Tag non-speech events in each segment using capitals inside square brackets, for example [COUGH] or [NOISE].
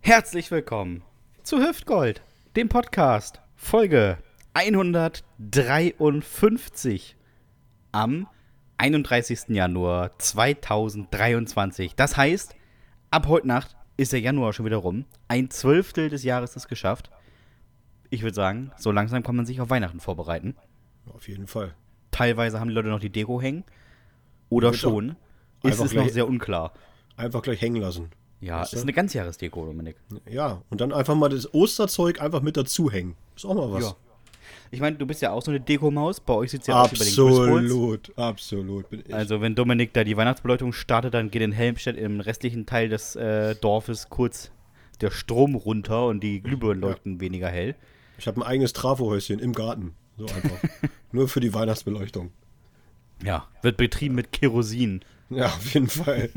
Herzlich willkommen zu Hüftgold, dem Podcast, Folge 153 am 31. Januar 2023. Das heißt, ab heute Nacht ist der Januar schon wieder rum. Ein Zwölftel des Jahres ist geschafft. Ich würde sagen, so langsam kann man sich auf Weihnachten vorbereiten. Auf jeden Fall. Teilweise haben die Leute noch die Deko hängen. Oder schon. Ist es noch sehr unklar. Einfach gleich hängen lassen. Ja, Weißt du? ist eine Ganzjahresdeko, Dominik. Ja, und dann einfach mal das Osterzeug einfach mit dazu hängen. Ist auch mal was. Ja. Ich meine, du bist ja auch so eine Dekomaus. Bei euch sieht es ja aus wie bei den. Absolut, absolut. Also, wenn Dominik da die Weihnachtsbeleuchtung startet, dann geht in Helmstedt im restlichen Teil des äh, Dorfes kurz der Strom runter und die Glühbirnen leuchten weniger hell. ich habe ein eigenes Trafohäuschen im Garten. So einfach. [LAUGHS] Nur für die Weihnachtsbeleuchtung. Ja, wird betrieben mit Kerosin. Ja, auf jeden Fall.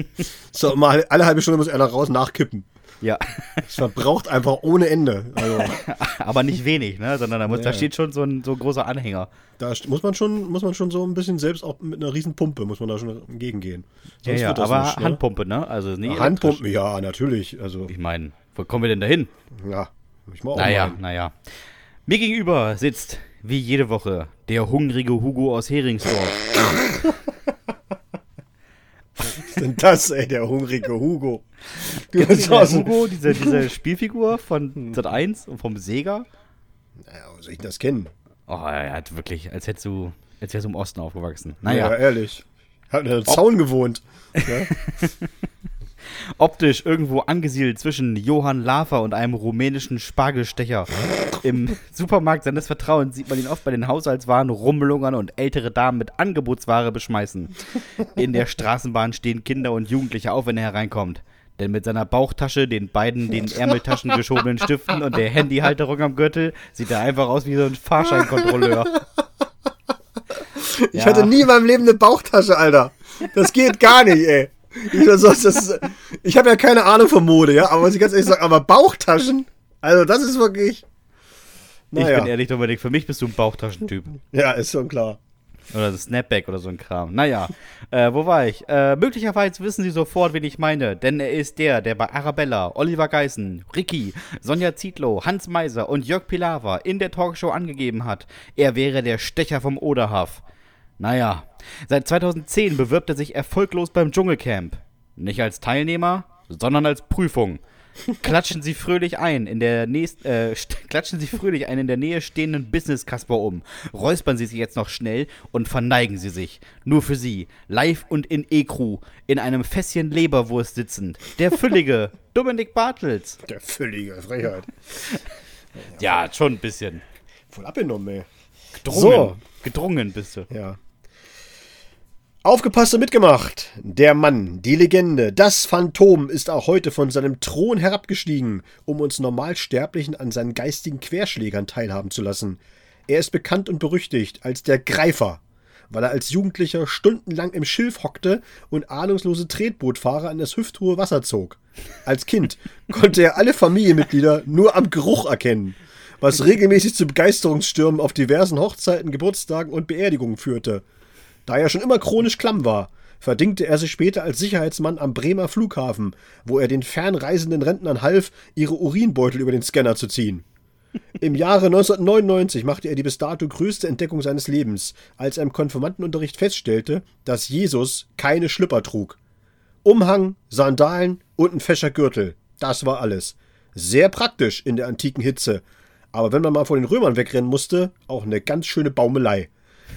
So, mal alle halbe Stunde muss einer raus nachkippen. Ja, Es verbraucht einfach ohne Ende. Also, [LAUGHS] aber nicht wenig, ne? Sondern da, muss, da Ja. steht schon so ein so ein großer Anhänger. da muss man schon, muss man schon so ein bisschen selbst auch mit einer riesen Pumpe muss man da schon entgegengehen. Ja, Sonst ja, wird das aber nicht, ne? Handpumpe, ne? Also nie Handpumpen, ja, natürlich. Also. Ich meine, wo kommen wir denn dahin? ja, ich mal auch Naja, meinen. naja. Mir gegenüber sitzt, wie jede Woche, der hungrige Hugo aus Heringsdorf. [LAUGHS] Was ist denn das, ey, der hungrige Hugo? Du [LAUGHS] Kennst du den Hugo, diese, diese [LAUGHS] Spielfigur von Sat 1 und vom Sega. Naja, wo soll ich das kennen? Oh, er hat wirklich, als hättest du, als wärst du im Osten aufgewachsen. Naja, Naja, ehrlich. Hat einen Zaun gewohnt. [LAUGHS] Ja? Optisch irgendwo angesiedelt zwischen Johann Lafer und einem rumänischen Spargelstecher. Im Supermarkt seines Vertrauens sieht man ihn oft bei den Haushaltswaren rumlungern und ältere Damen mit Angebotsware beschmeißen. In der Straßenbahn stehen Kinder und Jugendliche auf, wenn er hereinkommt. Denn mit seiner Bauchtasche, den beiden den Ärmeltaschen geschobenen Stiften und der Handyhalterung am Gürtel sieht er einfach aus wie so ein Fahrscheinkontrolleur. Ich Ja. hatte nie in meinem Leben eine Bauchtasche, Alter. Das geht gar nicht, ey. Ich, ist- ich habe ja keine Ahnung von Mode, ja, aber was ich ganz ehrlich sagen, aber Bauchtaschen? Also, das ist wirklich. Ich bin Naja, ehrlich, Dominik, für mich bist du ein Bauchtaschentyp. ja, ist schon klar. Oder das Snapback oder so ein Kram. Naja, äh, wo war ich? Äh, möglicherweise wissen Sie sofort, wen ich meine, denn er ist der, der bei Arabella, Oliver Geißen, Ricky, Sonja Zietlow, Hans Meiser und Jörg Pilawa in der Talkshow angegeben hat, er wäre der Stecher vom Oderhaf. Naja, seit 2010 bewirbt er sich erfolglos beim Dschungelcamp. Nicht als Teilnehmer, sondern als Prüfung. Klatschen Sie fröhlich ein in der nächst, äh, klatschen Sie fröhlich einen in der Nähe stehenden Business Kasper um. Räuspern Sie sich jetzt noch schnell und verneigen Sie sich. Nur für Sie, live und in E-Crew, in einem Fässchen Leberwurst sitzend. Der füllige [LAUGHS] Dominik Bartels. Der völlige Frechheit. Ja, schon ein bisschen. Voll abgenommen, ey. Gedrungen. So. Gedrungen bist du. Ja. Aufgepasst und mitgemacht. Der Mann, die Legende, das Phantom ist auch heute von seinem Thron herabgestiegen, um uns Normalsterblichen an seinen geistigen Querschlägern teilhaben zu lassen. Er ist bekannt und berüchtigt als der Greifer, weil er als Jugendlicher stundenlang im Schilf hockte und ahnungslose Tretbootfahrer in das hüfthohe Wasser zog. Als Kind [LAUGHS] konnte er alle Familienmitglieder nur am Geruch erkennen, was regelmäßig zu Begeisterungsstürmen auf diversen Hochzeiten, Geburtstagen und Beerdigungen führte. Da er schon immer chronisch klamm war, verdingte er sich später als Sicherheitsmann am Bremer Flughafen, wo er den fernreisenden Rentnern half, ihre Urinbeutel über den Scanner zu ziehen. Im Jahre 1999 machte er die bis dato größte Entdeckung seines Lebens, als er im Konfirmandenunterricht feststellte, dass Jesus keine Schlüpper trug. Umhang, Sandalen und ein fescher Gürtel. Das war alles. Sehr praktisch in der antiken Hitze. Aber wenn man mal vor den Römern wegrennen musste, auch eine ganz schöne Baumelei.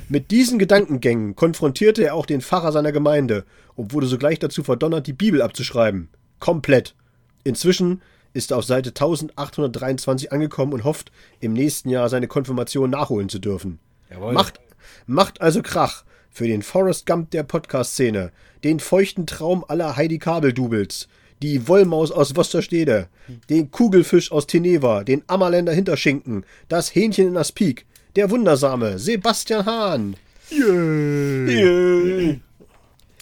Mit diesen Gedankengängen konfrontierte er auch den Pfarrer seiner Gemeinde und wurde sogleich dazu verdonnert, die Bibel abzuschreiben. Komplett. Inzwischen ist er auf Seite 1823 angekommen und hofft, im nächsten Jahr seine Konfirmation nachholen zu dürfen. Jawohl. Macht, macht also Krach für den Forrest Gump der Podcast-Szene, den feuchten Traum aller Heidi Kabel-Doubles, die Wollmaus aus Wosterstede, den Kugelfisch aus Teneva, den Ammerländer Hinterschinken, das Hähnchen in Aspik, der wundersame Sebastian Hahn. Yay.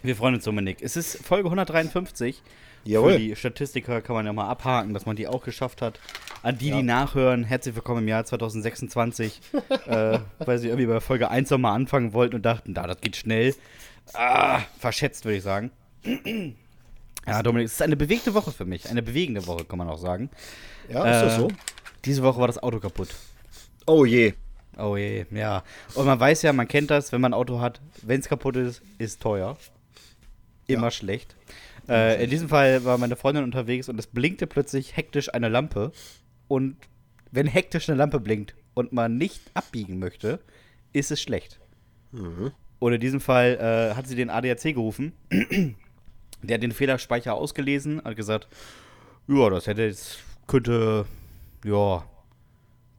Wir freuen uns, Dominik. Es ist Folge 153. Jawohl. Für die Statistiker kann man ja mal abhaken, dass man die auch geschafft hat. An die, die nachhören, herzlich willkommen im Jahr 2026. [LAUGHS] äh, weil sie irgendwie bei Folge 1 nochmal anfangen wollten und dachten, da, das geht schnell. Ah, verschätzt, würde ich sagen. [CLEARS THROAT] Ja, Dominik, es ist eine bewegte Woche für mich. Eine bewegende Woche, kann man auch sagen. Ja, ist das Äh, so? Diese Woche war das Auto kaputt. Oh je. Oh je, ja. Und man weiß ja, man kennt das, wenn man ein Auto hat, wenn es kaputt ist, ist teuer. Immer Ja. schlecht. Äh, in diesem Fall war meine Freundin unterwegs und es blinkte plötzlich hektisch eine Lampe. Und wenn hektisch eine Lampe blinkt und man nicht abbiegen möchte, ist es schlecht. Und in diesem Fall äh, hat sie den ADAC gerufen. [CLEARS THROAT] Der hat den Fehlerspeicher ausgelesen, hat gesagt, ja, das hätte jetzt, könnte, ja,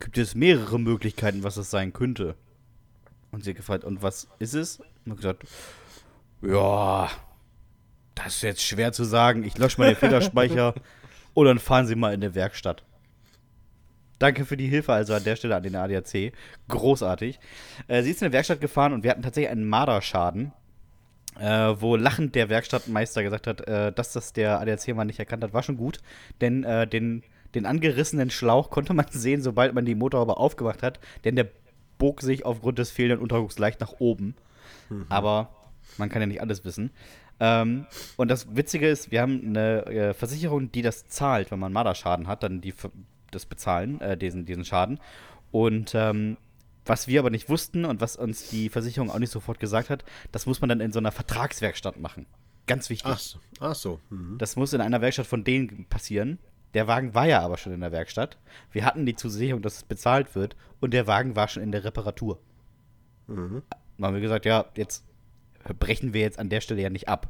gibt es mehrere Möglichkeiten, was es sein könnte. Und sie hat gefragt, und was ist es? Und hat gesagt, ja, das ist jetzt schwer zu sagen. Ich lösche mal den Fehlerspeicher [LAUGHS] und dann fahren Sie mal in die Werkstatt. Danke für die Hilfe also an der Stelle an den ADAC. Großartig. Äh, sie ist in die Werkstatt gefahren und wir hatten tatsächlich einen Marderschaden, äh, wo lachend der Werkstattmeister gesagt hat, äh, dass das der ADAC mal nicht erkannt hat. War schon gut, denn äh, den, den angerissenen Schlauch konnte man [LAUGHS] sehen, sobald man die Motorhaube aufgemacht hat, denn der bog sich aufgrund des fehlenden Unterdrucks leicht nach oben. Aber man kann ja nicht alles wissen. Ähm, und das Witzige ist, wir haben eine äh, Versicherung, die das zahlt, wenn man Marderschaden hat, dann die das bezahlen, äh, diesen, diesen Schaden. Und ähm, was wir aber nicht wussten und was uns die Versicherung auch nicht sofort gesagt hat, das muss man dann in so einer Vertragswerkstatt machen. Ganz wichtig. Ach so. Ach so. Mhm. Das muss in einer Werkstatt von denen passieren. Der Wagen war ja aber schon in der Werkstatt. Wir hatten die Zusicherung, dass es bezahlt wird und der Wagen war schon in der Reparatur. Dann haben wir gesagt, ja, jetzt brechen wir jetzt an der Stelle ja nicht ab.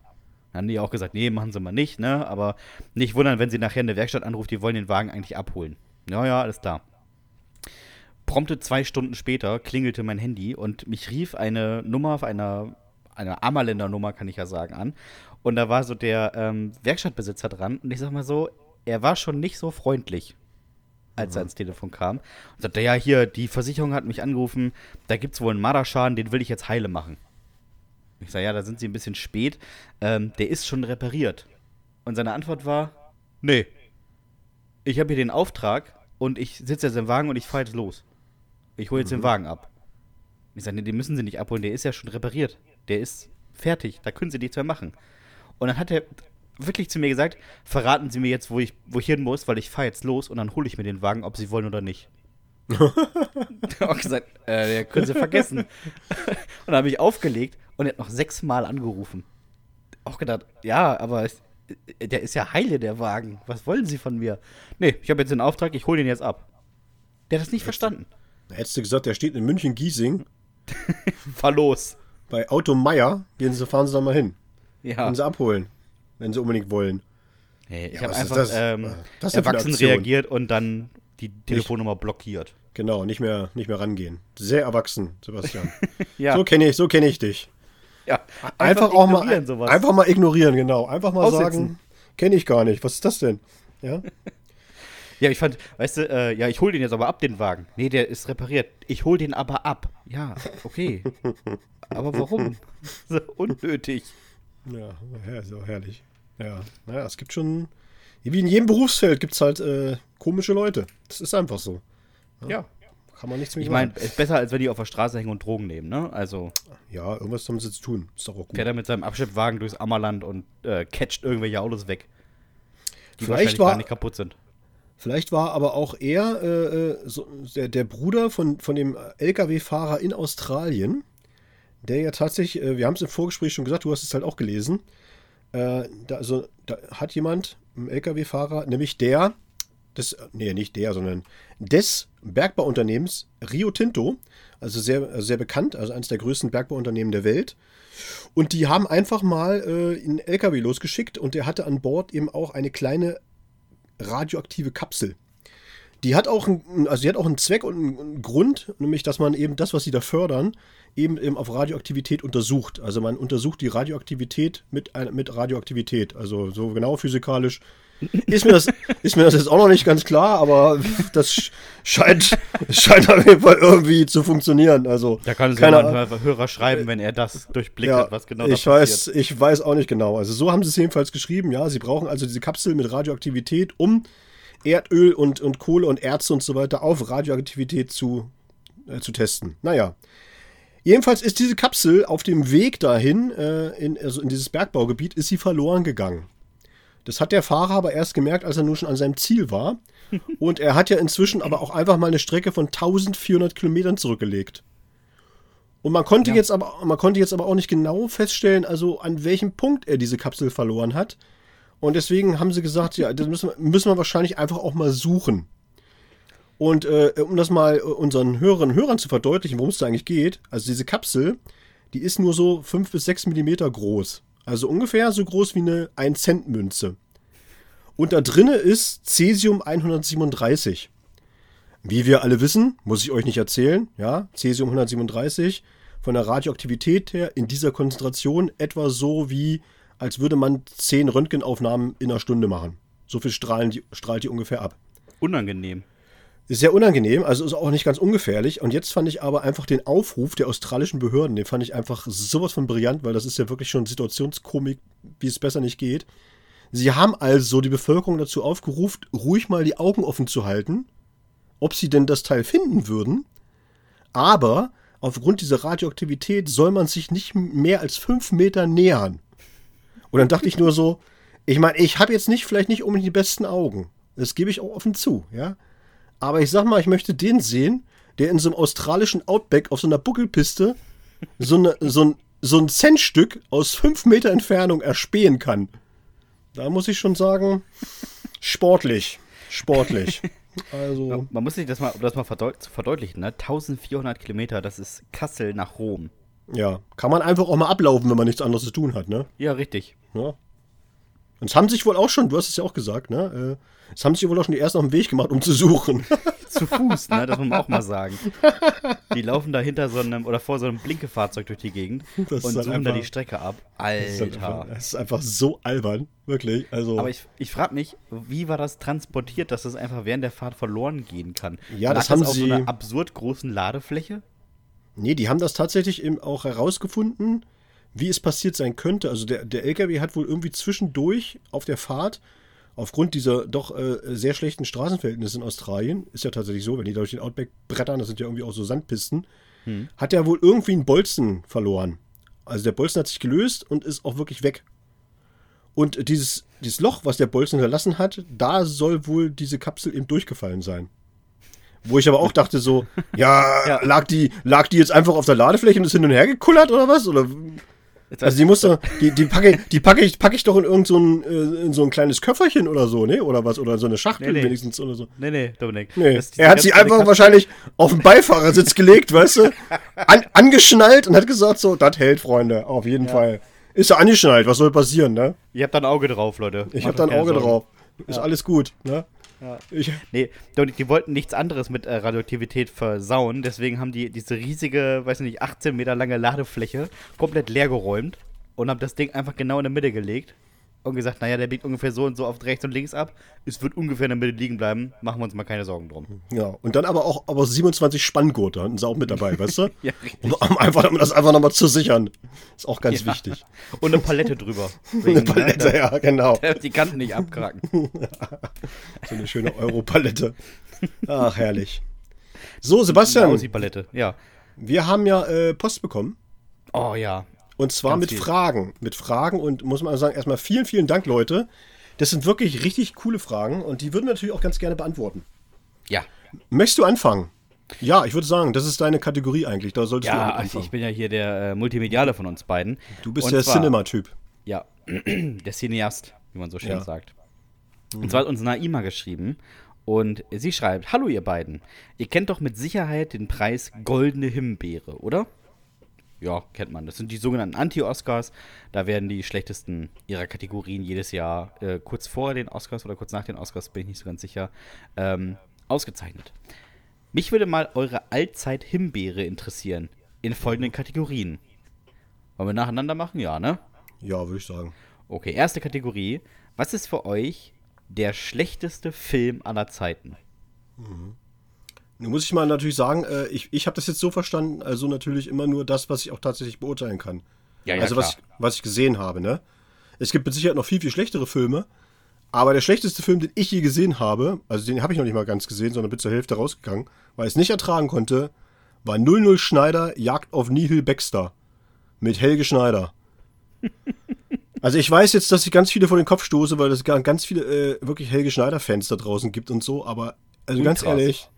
Dann haben die auch gesagt, nee, machen sie mal nicht, ne? Aber nicht wundern, wenn sie nachher in der Werkstatt anruft, die wollen den Wagen eigentlich abholen. Ja, ja, alles klar. Prompte zwei Stunden später klingelte mein Handy und mich rief eine Nummer auf einer, eine Ammerländer Nummer, kann ich ja sagen, an. Und da war so der ähm, Werkstattbesitzer dran und ich sag mal so, er war schon nicht so freundlich, als er ans Telefon kam. Und sagte, ja, hier, die Versicherung hat mich angerufen, da gibt's wohl einen Marderschaden, den will ich jetzt heile machen. Ich sage, ja, da sind sie ein bisschen spät. Ähm, der ist schon repariert. Und seine Antwort war, nee. Ich habe hier den Auftrag und ich sitze jetzt im Wagen und ich fahre jetzt los. Ich hole jetzt den Wagen ab. Ich sage, nee, den müssen sie nicht abholen, der ist ja schon repariert. Der ist fertig, da können sie nichts mehr machen. Und dann hat er wirklich zu mir gesagt, verraten Sie mir jetzt, wo ich, wo ich hin muss, weil ich fahre jetzt los und dann hole ich mir den Wagen, ob Sie wollen oder nicht. [LAUGHS] ich habe auch gesagt, äh, ja, können Sie vergessen. und dann habe ich aufgelegt und er hat noch sechsmal angerufen. Auch gedacht, ja, aber es, der ist ja heile, der Wagen. Was wollen Sie von mir? Nee, ich habe jetzt den Auftrag, ich hole den jetzt ab. Der hat das nicht verstanden. Da hättest du gesagt, der steht in München-Giesing [LAUGHS] Fahr los. bei Auto Meier. Gehen Sie, fahren Sie da mal hin. Ja. Und sie abholen, wenn sie unbedingt wollen. Nee, ich Ja, habe einfach das? ähm, das erwachsen reagiert und dann die Telefonnummer blockiert. Genau, nicht mehr, nicht mehr rangehen. Sehr erwachsen, Sebastian. [LAUGHS] Ja, So kenne ich, so kenne ich dich. ja. Einfach, auch mal, ignorieren sowas. einfach mal ignorieren, genau. Einfach mal Aussitzen. sagen, kenne ich gar nicht. Was ist das denn? Ja, [LAUGHS] Ja, ich fand, weißt du, äh, ja, ich hol den jetzt aber ab, den Wagen. Nee, der ist repariert. Ich hol den aber ab. Ja, okay. [LAUGHS] aber warum? so unnötig. Ja, ja so herrlich. Ja, naja, es gibt schon, wie in jedem Berufsfeld gibt es halt äh, komische Leute. Das ist einfach so. Ja. Kann man nichts mehr Ich meine, ist besser, als wenn die auf der Straße hängen und Drogen nehmen, ne? Also, Ja, irgendwas haben sie zu tun. Ist doch auch gut. fährt er mit seinem Abschleppwagen durchs Ammerland und äh, catcht irgendwelche Autos weg. Die Vielleicht wahrscheinlich war- gar nicht kaputt sind. Vielleicht war aber auch er äh, äh, so, der, der Bruder von, von dem LKW-Fahrer in Australien, der ja tatsächlich, äh, wir haben es im Vorgespräch schon gesagt, du hast es halt auch gelesen, äh, da, also, da hat jemand, ein LKW-Fahrer, nämlich der, des, nee, nicht der, sondern des Bergbauunternehmens Rio Tinto, also sehr, also sehr bekannt, also eines der größten Bergbauunternehmen der Welt. Und die haben einfach mal äh, einen LKW losgeschickt und der hatte an Bord eben auch eine kleine radioaktive Kapsel. Die hat auch einen, also die hat auch einen Zweck und einen Grund, nämlich dass man eben das, was sie da fördern, eben, eben auf Radioaktivität untersucht. Also man untersucht die Radioaktivität mit, mit Radioaktivität. Also so genau physikalisch ist mir, das, [LAUGHS] ist mir das jetzt auch noch nicht ganz klar, aber das sch- scheint, scheint auf jeden Fall irgendwie zu funktionieren. Also, Da kann es ja mal ein Hörer schreiben, wenn er das durchblickt Ja, hat, was genau ich weiß, ich weiß auch nicht genau. Also so haben sie es jedenfalls geschrieben. Ja, sie brauchen also diese Kapsel mit Radioaktivität, um Erdöl und, und Kohle und Erze und so weiter auf Radioaktivität zu, äh, zu testen. Naja. Jedenfalls ist diese Kapsel auf dem Weg dahin, äh, in, also in dieses Bergbaugebiet, ist sie verloren gegangen. Das hat der Fahrer aber erst gemerkt, als er nur schon an seinem Ziel war. [LAUGHS] Und er hat ja inzwischen aber auch einfach mal eine Strecke von 1400 Kilometern zurückgelegt. Und man konnte, ja. jetzt aber, man konnte jetzt aber auch nicht genau feststellen, also an welchem Punkt er diese Kapsel verloren hat. Und deswegen haben sie gesagt, ja, das müssen wir, müssen wir wahrscheinlich einfach auch mal suchen. Und äh, um das mal unseren Hörerinnen Hörern zu verdeutlichen, worum es da eigentlich geht, also diese Kapsel, die ist nur so 5 bis 6 Millimeter groß. Also ungefähr so groß wie eine 1-Cent-Münze. Und da drinne ist Cesium 137. Wie wir alle wissen, muss ich euch nicht erzählen, ja, Cesium 137 von der Radioaktivität her in dieser Konzentration etwa so wie, als würde man 10 Röntgenaufnahmen in einer Stunde machen. So viel strahlen die, strahlt die ungefähr ab. Unangenehm. Sehr unangenehm, also ist auch nicht ganz ungefährlich. Und jetzt fand ich aber einfach den Aufruf der australischen Behörden, den fand ich einfach sowas von brillant, weil das ist ja wirklich schon Situationskomik, wie es besser nicht geht. Sie haben also die Bevölkerung dazu aufgerufen, ruhig mal die Augen offen zu halten ob sie denn das Teil finden würden. Aber aufgrund dieser Radioaktivität soll man sich nicht mehr als fünf Meter nähern. Und dann dachte ich nur so, ich meine, ich habe jetzt nicht, vielleicht nicht unbedingt die besten Augen. Das gebe ich auch offen zu, ja. Aber ich sag mal, ich möchte den sehen, der in so einem australischen Outback auf so einer Buckelpiste so, eine, so, ein, so ein Centstück aus fünf Meter Entfernung erspähen kann. Da muss ich schon sagen, sportlich. Sportlich. [LAUGHS] Also. Man muss sich das mal, um das mal verdeut verdeutlichen, ne? 1400 Kilometer, das ist Kassel nach Rom. Ja, kann man einfach auch mal ablaufen, wenn man nichts anderes zu tun hat, ne? Ja, richtig. Ja. Und es haben sich wohl auch schon, du hast es ja auch gesagt, ne? Äh, es haben sich wohl auch schon die ersten auf den Weg gemacht, um zu suchen. [LAUGHS] zu Fuß, ne? Das muss man auch mal sagen. Die laufen da hinter so einem oder vor so einem Blinkefahrzeug durch die Gegend das und suchen einfach, da die Strecke ab. Alter. Das ist, einfach, das ist einfach so albern, wirklich. Also. Aber ich, ich frage mich, wie war das transportiert, dass das einfach während der Fahrt verloren gehen kann? Ja, Lag das haben das auf sie. so einer absurd großen Ladefläche? Nee, die haben das tatsächlich eben auch herausgefunden, wie es passiert sein könnte. Also der, der LKW hat wohl irgendwie zwischendurch auf der Fahrt aufgrund dieser doch äh, sehr schlechten Straßenverhältnisse in Australien, ist ja tatsächlich so, wenn die durch den Outback brettern, das sind ja irgendwie auch so Sandpisten, hm. hat er wohl irgendwie einen Bolzen verloren. Also der Bolzen hat sich gelöst und ist auch wirklich weg. Und dieses, dieses Loch, was der Bolzen hinterlassen hat, da soll wohl diese Kapsel eben durchgefallen sein. Wo ich aber auch dachte so, [LAUGHS] ja, ja, Lag, die, lag die jetzt einfach auf der Ladefläche und ist hin und her gekullert oder was? Oder also die muss doch, [LAUGHS] die, die packe, die packe ich, packe ich doch in irgend so ein, äh, in so ein kleines Köfferchen oder so, ne? Oder was? Oder so eine Schachtel nee, nee. wenigstens oder so. Nee, nee, Dominik. Nee. Er hat sie einfach wahrscheinlich auf den Beifahrersitz [LAUGHS] gelegt, weißt du? An, angeschnallt und hat gesagt, so, das hält, Freunde, auf jeden ja. Fall. Ist ja angeschnallt, was soll passieren, ne? Ihr habt da ein Auge drauf, Leute. Ich hab da ein Auge Sorgen. drauf. Ist ja. alles gut, ne? Ja. Ich, nee, die wollten nichts anderes mit äh, Radioaktivität versauen, deswegen haben die diese riesige, weiß nicht, 18 Meter lange Ladefläche komplett leer geräumt und habe das Ding einfach genau in der Mitte gelegt und gesagt, naja, der biegt ungefähr so und so auf rechts und links ab. Es wird ungefähr in der Mitte liegen bleiben. Machen wir uns mal keine Sorgen drum. Ja, und dann aber auch aber 27 Spanngurte hatten sie auch mit dabei, weißt du? [LAUGHS] ja, richtig. Um, einfach, um das einfach nochmal zu sichern. Ist auch ganz ja. wichtig. Und eine Palette drüber. [LAUGHS] Eine Palette, ne? ja, genau. [LAUGHS] Die Kanten nicht abkracken. so eine schöne Euro-Palette. Ach, herrlich. So, Sebastian. Die Palette, ja. Wir haben ja äh, Post bekommen. Oh ja. Und zwar Ganz mit viel. Fragen. Mit Fragen und muss man sagen, erstmal vielen, vielen Dank, Leute. Das sind wirklich richtig coole Fragen und die würden wir natürlich auch ganz gerne beantworten. Ja. Möchtest du anfangen? Ja, ich würde sagen, das ist deine Kategorie eigentlich. Da solltest ja, du anfangen. Ja, ich bin ja hier der äh, Multimediale von uns beiden. Du bist und der Cinema-Typ. Ja, [CLEARS THROAT] der Cineast, wie man so schön ja. sagt. Und zwar hat uns Naima geschrieben und sie schreibt: Hallo, ihr beiden. Ihr kennt doch mit Sicherheit den Preis Goldene Himbeere, oder? Ja, kennt man. Das sind die sogenannten Anti-Oscars. Da werden die schlechtesten ihrer Kategorien jedes Jahr äh, kurz vor den Oscars oder kurz nach den Oscars, bin ich nicht so ganz sicher, ähm, ausgezeichnet. Mich würde mal eure Allzeit-Himbeere interessieren. In folgenden Kategorien. Wollen wir nacheinander machen? Ja, ne? Ja, würde ich sagen. Okay, erste Kategorie. Was ist für euch der schlechteste Film aller Zeiten? Mhm. Nun muss ich mal natürlich sagen, äh, ich, ich habe das jetzt so verstanden, also natürlich immer nur das, was ich auch tatsächlich beurteilen kann. Ja, ja, also was ich, was ich gesehen habe, ne? Es gibt mit Sicherheit noch viel, viel schlechtere Filme, aber der schlechteste Film, den ich je gesehen habe, also den habe ich noch nicht mal ganz gesehen, sondern bin zur Hälfte rausgegangen, weil ich es nicht ertragen konnte, war 00 Schneider Jagd auf Nihil Baxter mit Helge Schneider. [LAUGHS] Also ich weiß jetzt, dass ich ganz viele vor den Kopf stoße, weil es ganz viele äh, wirklich Helge Schneider-Fans da draußen gibt und so, aber also Ultras. ganz ehrlich,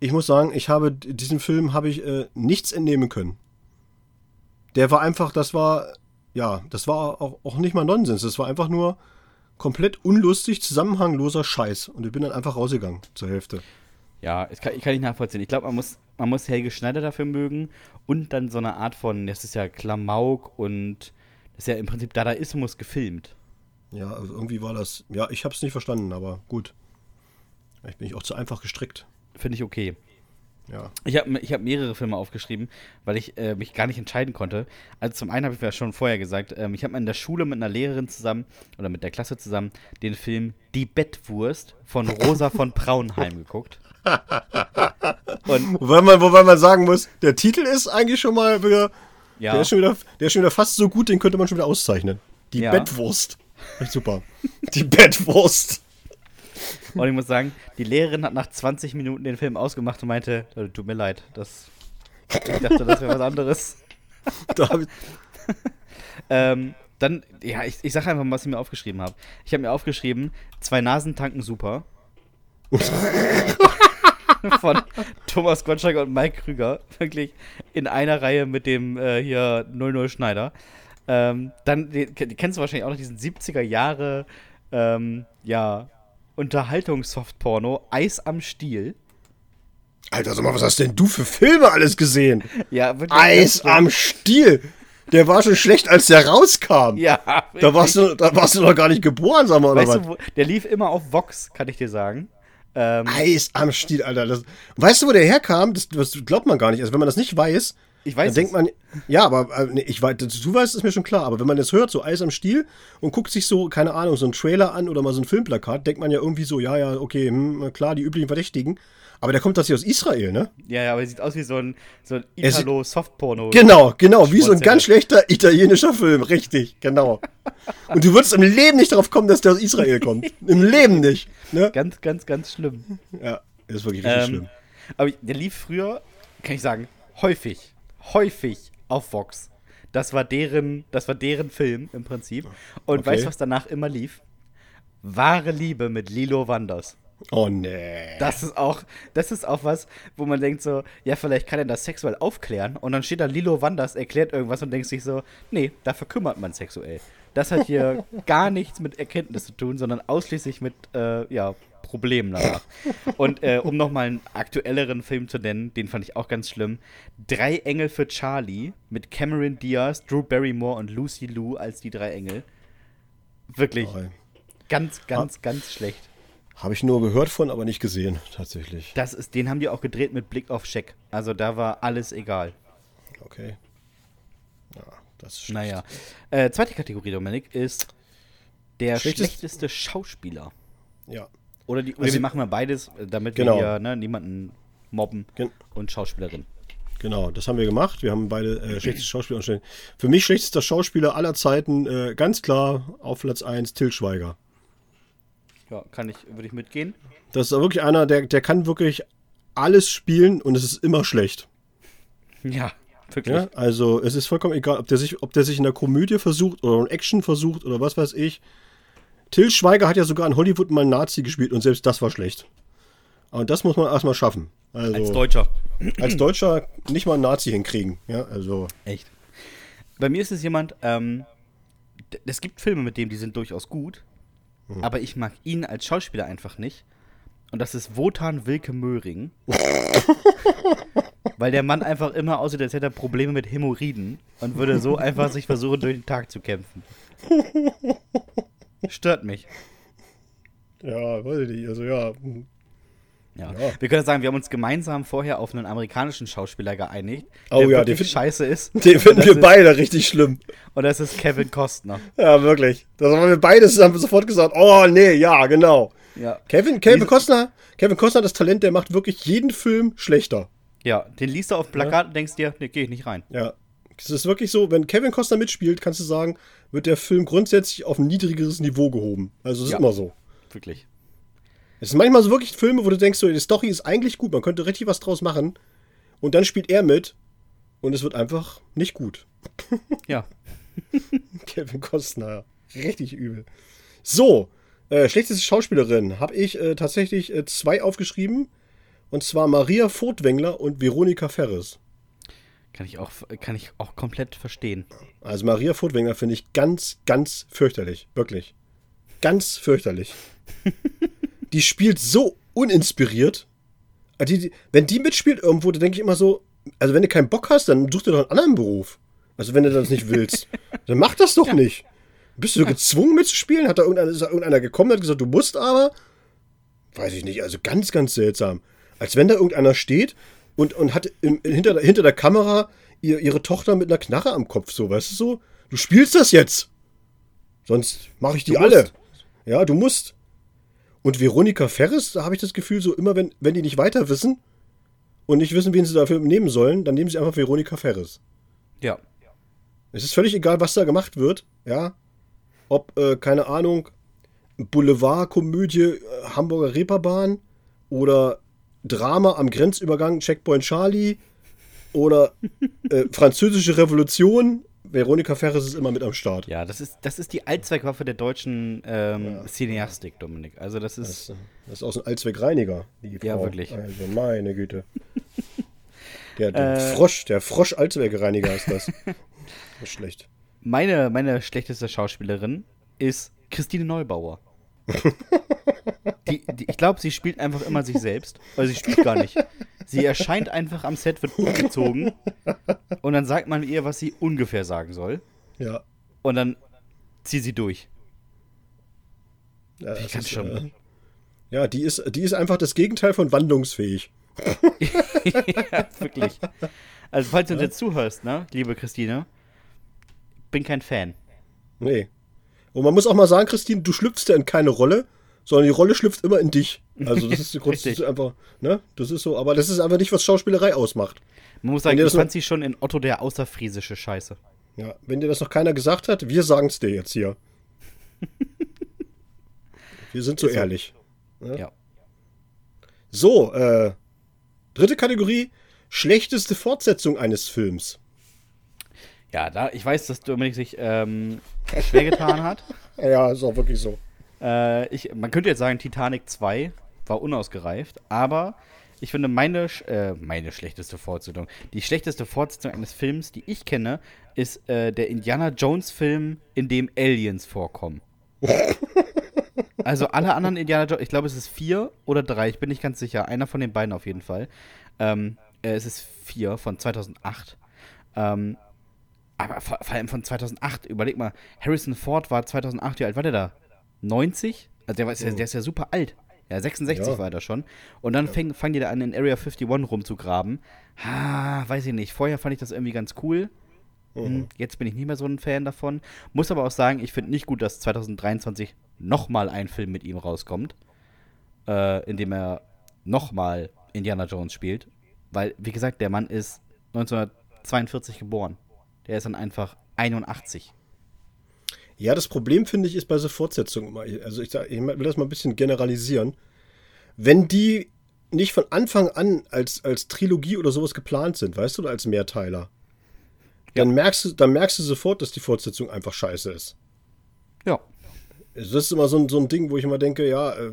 ich muss sagen, ich habe diesem Film habe ich äh, nichts entnehmen können. Der war einfach, das war, ja, das war auch, auch nicht mal Nonsens. Das war einfach nur komplett unlustig, zusammenhangloser Scheiß. Und ich bin dann einfach rausgegangen zur Hälfte. Ja, ich kann, ich kann nicht nachvollziehen. Ich glaube, man muss, man muss Helge Schneider dafür mögen und dann so eine Art von, das ist ja Klamauk und das ist ja im Prinzip Dadaismus gefilmt. Ja, also irgendwie war das, ja, ich habe es nicht verstanden, aber gut. Vielleicht bin ich auch zu einfach gestrickt. Finde ich okay. Ja. Ich habe ich hab mehrere Filme aufgeschrieben, weil ich äh, mich gar nicht entscheiden konnte. Also zum einen habe ich ja schon vorher gesagt, ähm, ich habe in der Schule mit einer Lehrerin zusammen oder mit der Klasse zusammen den Film Die Bettwurst von Rosa von Braunheim [LAUGHS] geguckt. Und Wobei man, wobei man sagen muss, der Titel ist eigentlich schon mal wieder, ja, der, ist schon wieder, der ist schon wieder fast so gut, den könnte man schon wieder auszeichnen. Die Ja. Bettwurst. [LAUGHS] Super. Die Bettwurst. [LAUGHS] und ich muss sagen, die Lehrerin hat nach 20 Minuten den Film ausgemacht und meinte, "Leute, tut mir leid, das, ich dachte, das wäre was anderes. [LAUGHS] [LAUGHS] Ähm, dann, ja, ich, ich sage einfach mal, was ich mir aufgeschrieben habe. Ich habe mir aufgeschrieben, zwei Nasen tanken super. Von Thomas Gottschalk und Mike Krüger. Wirklich in einer Reihe mit dem äh, hier 00 Schneider. Ähm, dann, die, die kennst du wahrscheinlich auch noch diesen 70er Jahre, ähm, ja, Unterhaltungssoftporno, Eis am Stiel. Alter, sag mal, was hast denn du für Filme alles gesehen? Ja, wirklich. Eis am Stiel. Der war schon schlecht, als der rauskam. Ja, Da warst, du, da warst du noch gar nicht geboren, sag mal, oder Weißt was? du, der lief immer auf Vox, kann ich dir sagen. Ähm, Eis am Stiel, Alter. Das, weißt du, wo der herkam? Das, das glaubt man gar nicht. Also, wenn man das nicht weiß, ich weiß dann denkt man, ja, aber äh, ich weiß, du weißt, ist mir schon klar. Aber wenn man das hört, so Eis am Stiel und guckt sich so, keine Ahnung, so ein Trailer an oder mal so ein Filmplakat, denkt man ja irgendwie so, ja, ja, okay, hm, klar, die üblichen Verdächtigen. Aber der kommt das hier aus Israel, ne? Ja, ja, aber er sieht aus wie so ein, so ein Italo-Softporno. Genau, genau, wie so ein ganz schlechter italienischer Film, richtig, genau. Und du würdest im Leben nicht darauf kommen, dass der aus Israel kommt. Im Leben nicht. Ne? Ganz, ganz, ganz schlimm. Ja, das ist wirklich richtig Ähm, schlimm. aber der lief früher, kann ich sagen, häufig, häufig auf Vox. Das war deren, das war deren Film im Prinzip. Und Okay. weißt du, was danach immer lief? Wahre Liebe mit Lilo Wanders. Oh nee. Das ist auch, das ist auch was, wo man denkt so, ja, vielleicht kann er das sexuell aufklären. Und dann steht da Lilo Wanders, erklärt irgendwas und denkt sich so, nee, da verkümmert man sexuell. Das hat hier [LAUGHS] gar nichts mit Erkenntnis zu tun, sondern ausschließlich mit, äh, ja, Problemen danach. Und äh, um nochmal einen aktuelleren Film zu nennen, den fand ich auch ganz schlimm. Drei Engel für Charlie mit Cameron Diaz, Drew Barrymore und Lucy Liu als die drei Engel. Wirklich Oh, ganz, ganz, ganz schlecht. Habe ich nur gehört von, aber nicht gesehen, tatsächlich. Das ist, den haben die auch gedreht mit Blick auf Scheck. Also da war alles egal. Okay. Ja, das ist schlecht. Naja. Äh, zweite Kategorie, Dominik, ist der Schlechtes- schlechteste Schauspieler. Ja. Oder, die, oder Also- wir machen mal beides, äh, damit Genau. wir ne, niemanden mobben Gen- und Schauspielerin. Genau, das haben wir gemacht. Wir haben beide äh, schlechteste Schauspieler anstellen. Für mich schlechtester Schauspieler aller Zeiten, äh, ganz klar auf Platz 1, Till Schweiger. Ja, kann ich, würde ich mitgehen. Das ist wirklich einer, der, der kann wirklich alles spielen und es ist immer schlecht. Ja, wirklich. Ja? Also es ist vollkommen egal, ob der sich, ob der sich in der Komödie versucht oder in Action versucht oder was weiß ich. Till Schweiger hat ja sogar in Hollywood mal einen Nazi gespielt und selbst das war schlecht. Und das muss man erstmal schaffen. Also, Als Deutscher. als Deutscher nicht mal einen Nazi hinkriegen. Ja, also. Echt. Bei mir ist es jemand, ähm, es gibt Filme mit dem, die sind durchaus gut, Hm. aber ich mag ihn als Schauspieler einfach nicht. Und das ist Wotan Wilke Möhring. [LAUGHS] Weil der Mann einfach immer aussieht, als hätte er Probleme mit Hämorrhoiden und würde so einfach sich versuchen, durch den Tag zu kämpfen. [LAUGHS] Stört mich. Ja, weiß ich nicht. Also ja. Ja. Ja. Wir können sagen, wir haben uns gemeinsam vorher auf einen amerikanischen Schauspieler geeinigt, Oh der ja, wirklich find- scheiße ist. [LAUGHS] Den finden wir ist- beide richtig schlimm. Und das ist Kevin Costner. Ja, wirklich. Das haben wir beide haben sofort gesagt, oh nee, ja, genau. Ja. Kevin, Kevin Diese- Costner, Kevin Costner hat das Talent, der macht wirklich jeden Film schlechter. Ja, den liest du auf Plakat und denkst dir, nee, geh ich nicht rein. Ja. Es ist wirklich so, wenn Kevin Costner mitspielt, kannst du sagen, wird der Film grundsätzlich auf ein niedrigeres Niveau gehoben. Also es ist Ja. immer so. Wirklich. Es sind manchmal so wirklich Filme, wo du denkst, so, die Story ist eigentlich gut, man könnte richtig was draus machen. Und dann spielt er mit und es wird einfach nicht gut. [LAUGHS] Ja. Kevin Costner. Richtig übel. So, äh, schlechteste Schauspielerin habe ich äh, tatsächlich äh, zwei aufgeschrieben. Und zwar Maria Furtwängler und Veronika Ferres. Kann ich auch, kann ich auch komplett verstehen. Also Maria Furtwängler finde ich ganz, ganz fürchterlich. Wirklich. Ganz fürchterlich. [LAUGHS] die spielt so uninspiriert. Also die, die, wenn die mitspielt irgendwo, da denke ich immer so, also wenn du keinen Bock hast, dann such dir doch einen anderen Beruf. Also wenn du das nicht willst, [LAUGHS] dann mach das doch ja. nicht. Bist du gezwungen mitzuspielen? Hat da irgendeiner, ist da irgendeiner gekommen, hat gesagt, du musst aber? Weiß ich nicht, also ganz, ganz seltsam. Als wenn da irgendeiner steht und, und hat im, hinter, hinter der Kamera ihr, ihre Tochter mit einer Knarre am Kopf, so, weißt du so? Du spielst das jetzt. Sonst mache ich die alle. Ja, du musst. Und Veronika Ferris, da habe ich das Gefühl, so immer, wenn, wenn die nicht weiter wissen und nicht wissen, wen sie dafür nehmen sollen, dann nehmen sie einfach Veronika Ferris. Ja. Es ist völlig egal, was da gemacht wird, ja. Ob, äh, keine Ahnung, Boulevardkomödie, äh, Hamburger Reeperbahn oder Drama am Grenzübergang Checkpoint Charlie oder äh, Französische Revolution. Veronika Ferres ist immer mit am Start. Ja, das ist, das ist die Allzweckwaffe der deutschen ähm, ja. Cineastik, Dominik. Also das ist. Das, das ist aus einem Allzweckreiniger, die Frau. Ja, wirklich. Also meine Güte. [LAUGHS] Der, der äh, Frosch, der Frosch-Allzweckreiniger ist das. [LAUGHS] das ist schlecht. Meine, meine schlechteste Schauspielerin ist Christine Neubauer. Die, die, ich glaube, sie spielt einfach immer sich selbst. Weil sie spielt gar nicht. Sie erscheint einfach am Set, wird umgezogen. Und dann sagt man ihr, was sie ungefähr sagen soll. Ja. Und dann zieht sie durch. Ja, ich kann schon. Äh, ja, die ist, die ist einfach das Gegenteil von wandlungsfähig. ja, [LAUGHS] wirklich. Also, falls du ja? jetzt zuhörst, ne, liebe Christine, bin kein Fan. Nee. Und man muss auch mal sagen, Christine, du schlüpfst ja in keine Rolle, sondern die Rolle schlüpft immer in dich. Also das ist [LAUGHS] grundsätzlich einfach, ne? Das ist so, aber das ist einfach nicht, was Schauspielerei ausmacht. Man muss sagen, ich fand sie schon in Otto der außerfriesische Scheiße. Ja, wenn dir das noch keiner gesagt hat, wir sagen es dir jetzt hier. [LAUGHS] wir sind so ehrlich. Ne? Ja. So, äh, dritte Kategorie, schlechteste Fortsetzung eines Films. Ja, da, ich weiß, dass Dominik sich ähm, schwer getan hat. [LAUGHS] ja, ist auch wirklich so. Äh, ich, man könnte jetzt sagen, Titanic 2 war unausgereift, aber ich finde meine, äh, meine schlechteste Fortsetzung, die schlechteste Fortsetzung eines Films, die ich kenne, ist äh, der Indiana Jones Film, in dem Aliens vorkommen. [LAUGHS] also alle anderen Indiana Jones, ich glaube es ist vier oder drei, ich bin nicht ganz sicher, einer von den beiden auf jeden Fall. Ähm, äh, es ist vier von 2008. Ähm, aber vor, vor, allem von 2008, überleg mal, Harrison Ford war 2008, wie alt war der da? 90? Also der, war, der, der ist ja super alt. Ja, 66 ja. war er schon. Und dann ja. fangen fang die da an, in Area 51 rumzugraben. Ha, weiß ich nicht. Vorher fand ich das irgendwie ganz cool. Mhm. Jetzt bin ich nicht mehr so ein Fan davon. Muss aber auch sagen, ich finde nicht gut, dass 2023 nochmal ein Film mit ihm rauskommt, äh, in dem er nochmal Indiana Jones spielt. Weil, wie gesagt, der Mann ist 1942 geboren. Der ist dann einfach 81. Ja, das Problem finde ich ist bei so Fortsetzungen Also ich, sag, ich will das mal ein bisschen generalisieren. Wenn die nicht von Anfang an als, als Trilogie oder sowas geplant sind, weißt du, oder als Mehrteiler, ja. dann, merkst du, dann merkst du sofort, dass die Fortsetzung einfach scheiße ist. Ja. Also das ist immer so ein, so ein Ding, wo ich immer denke, ja, äh,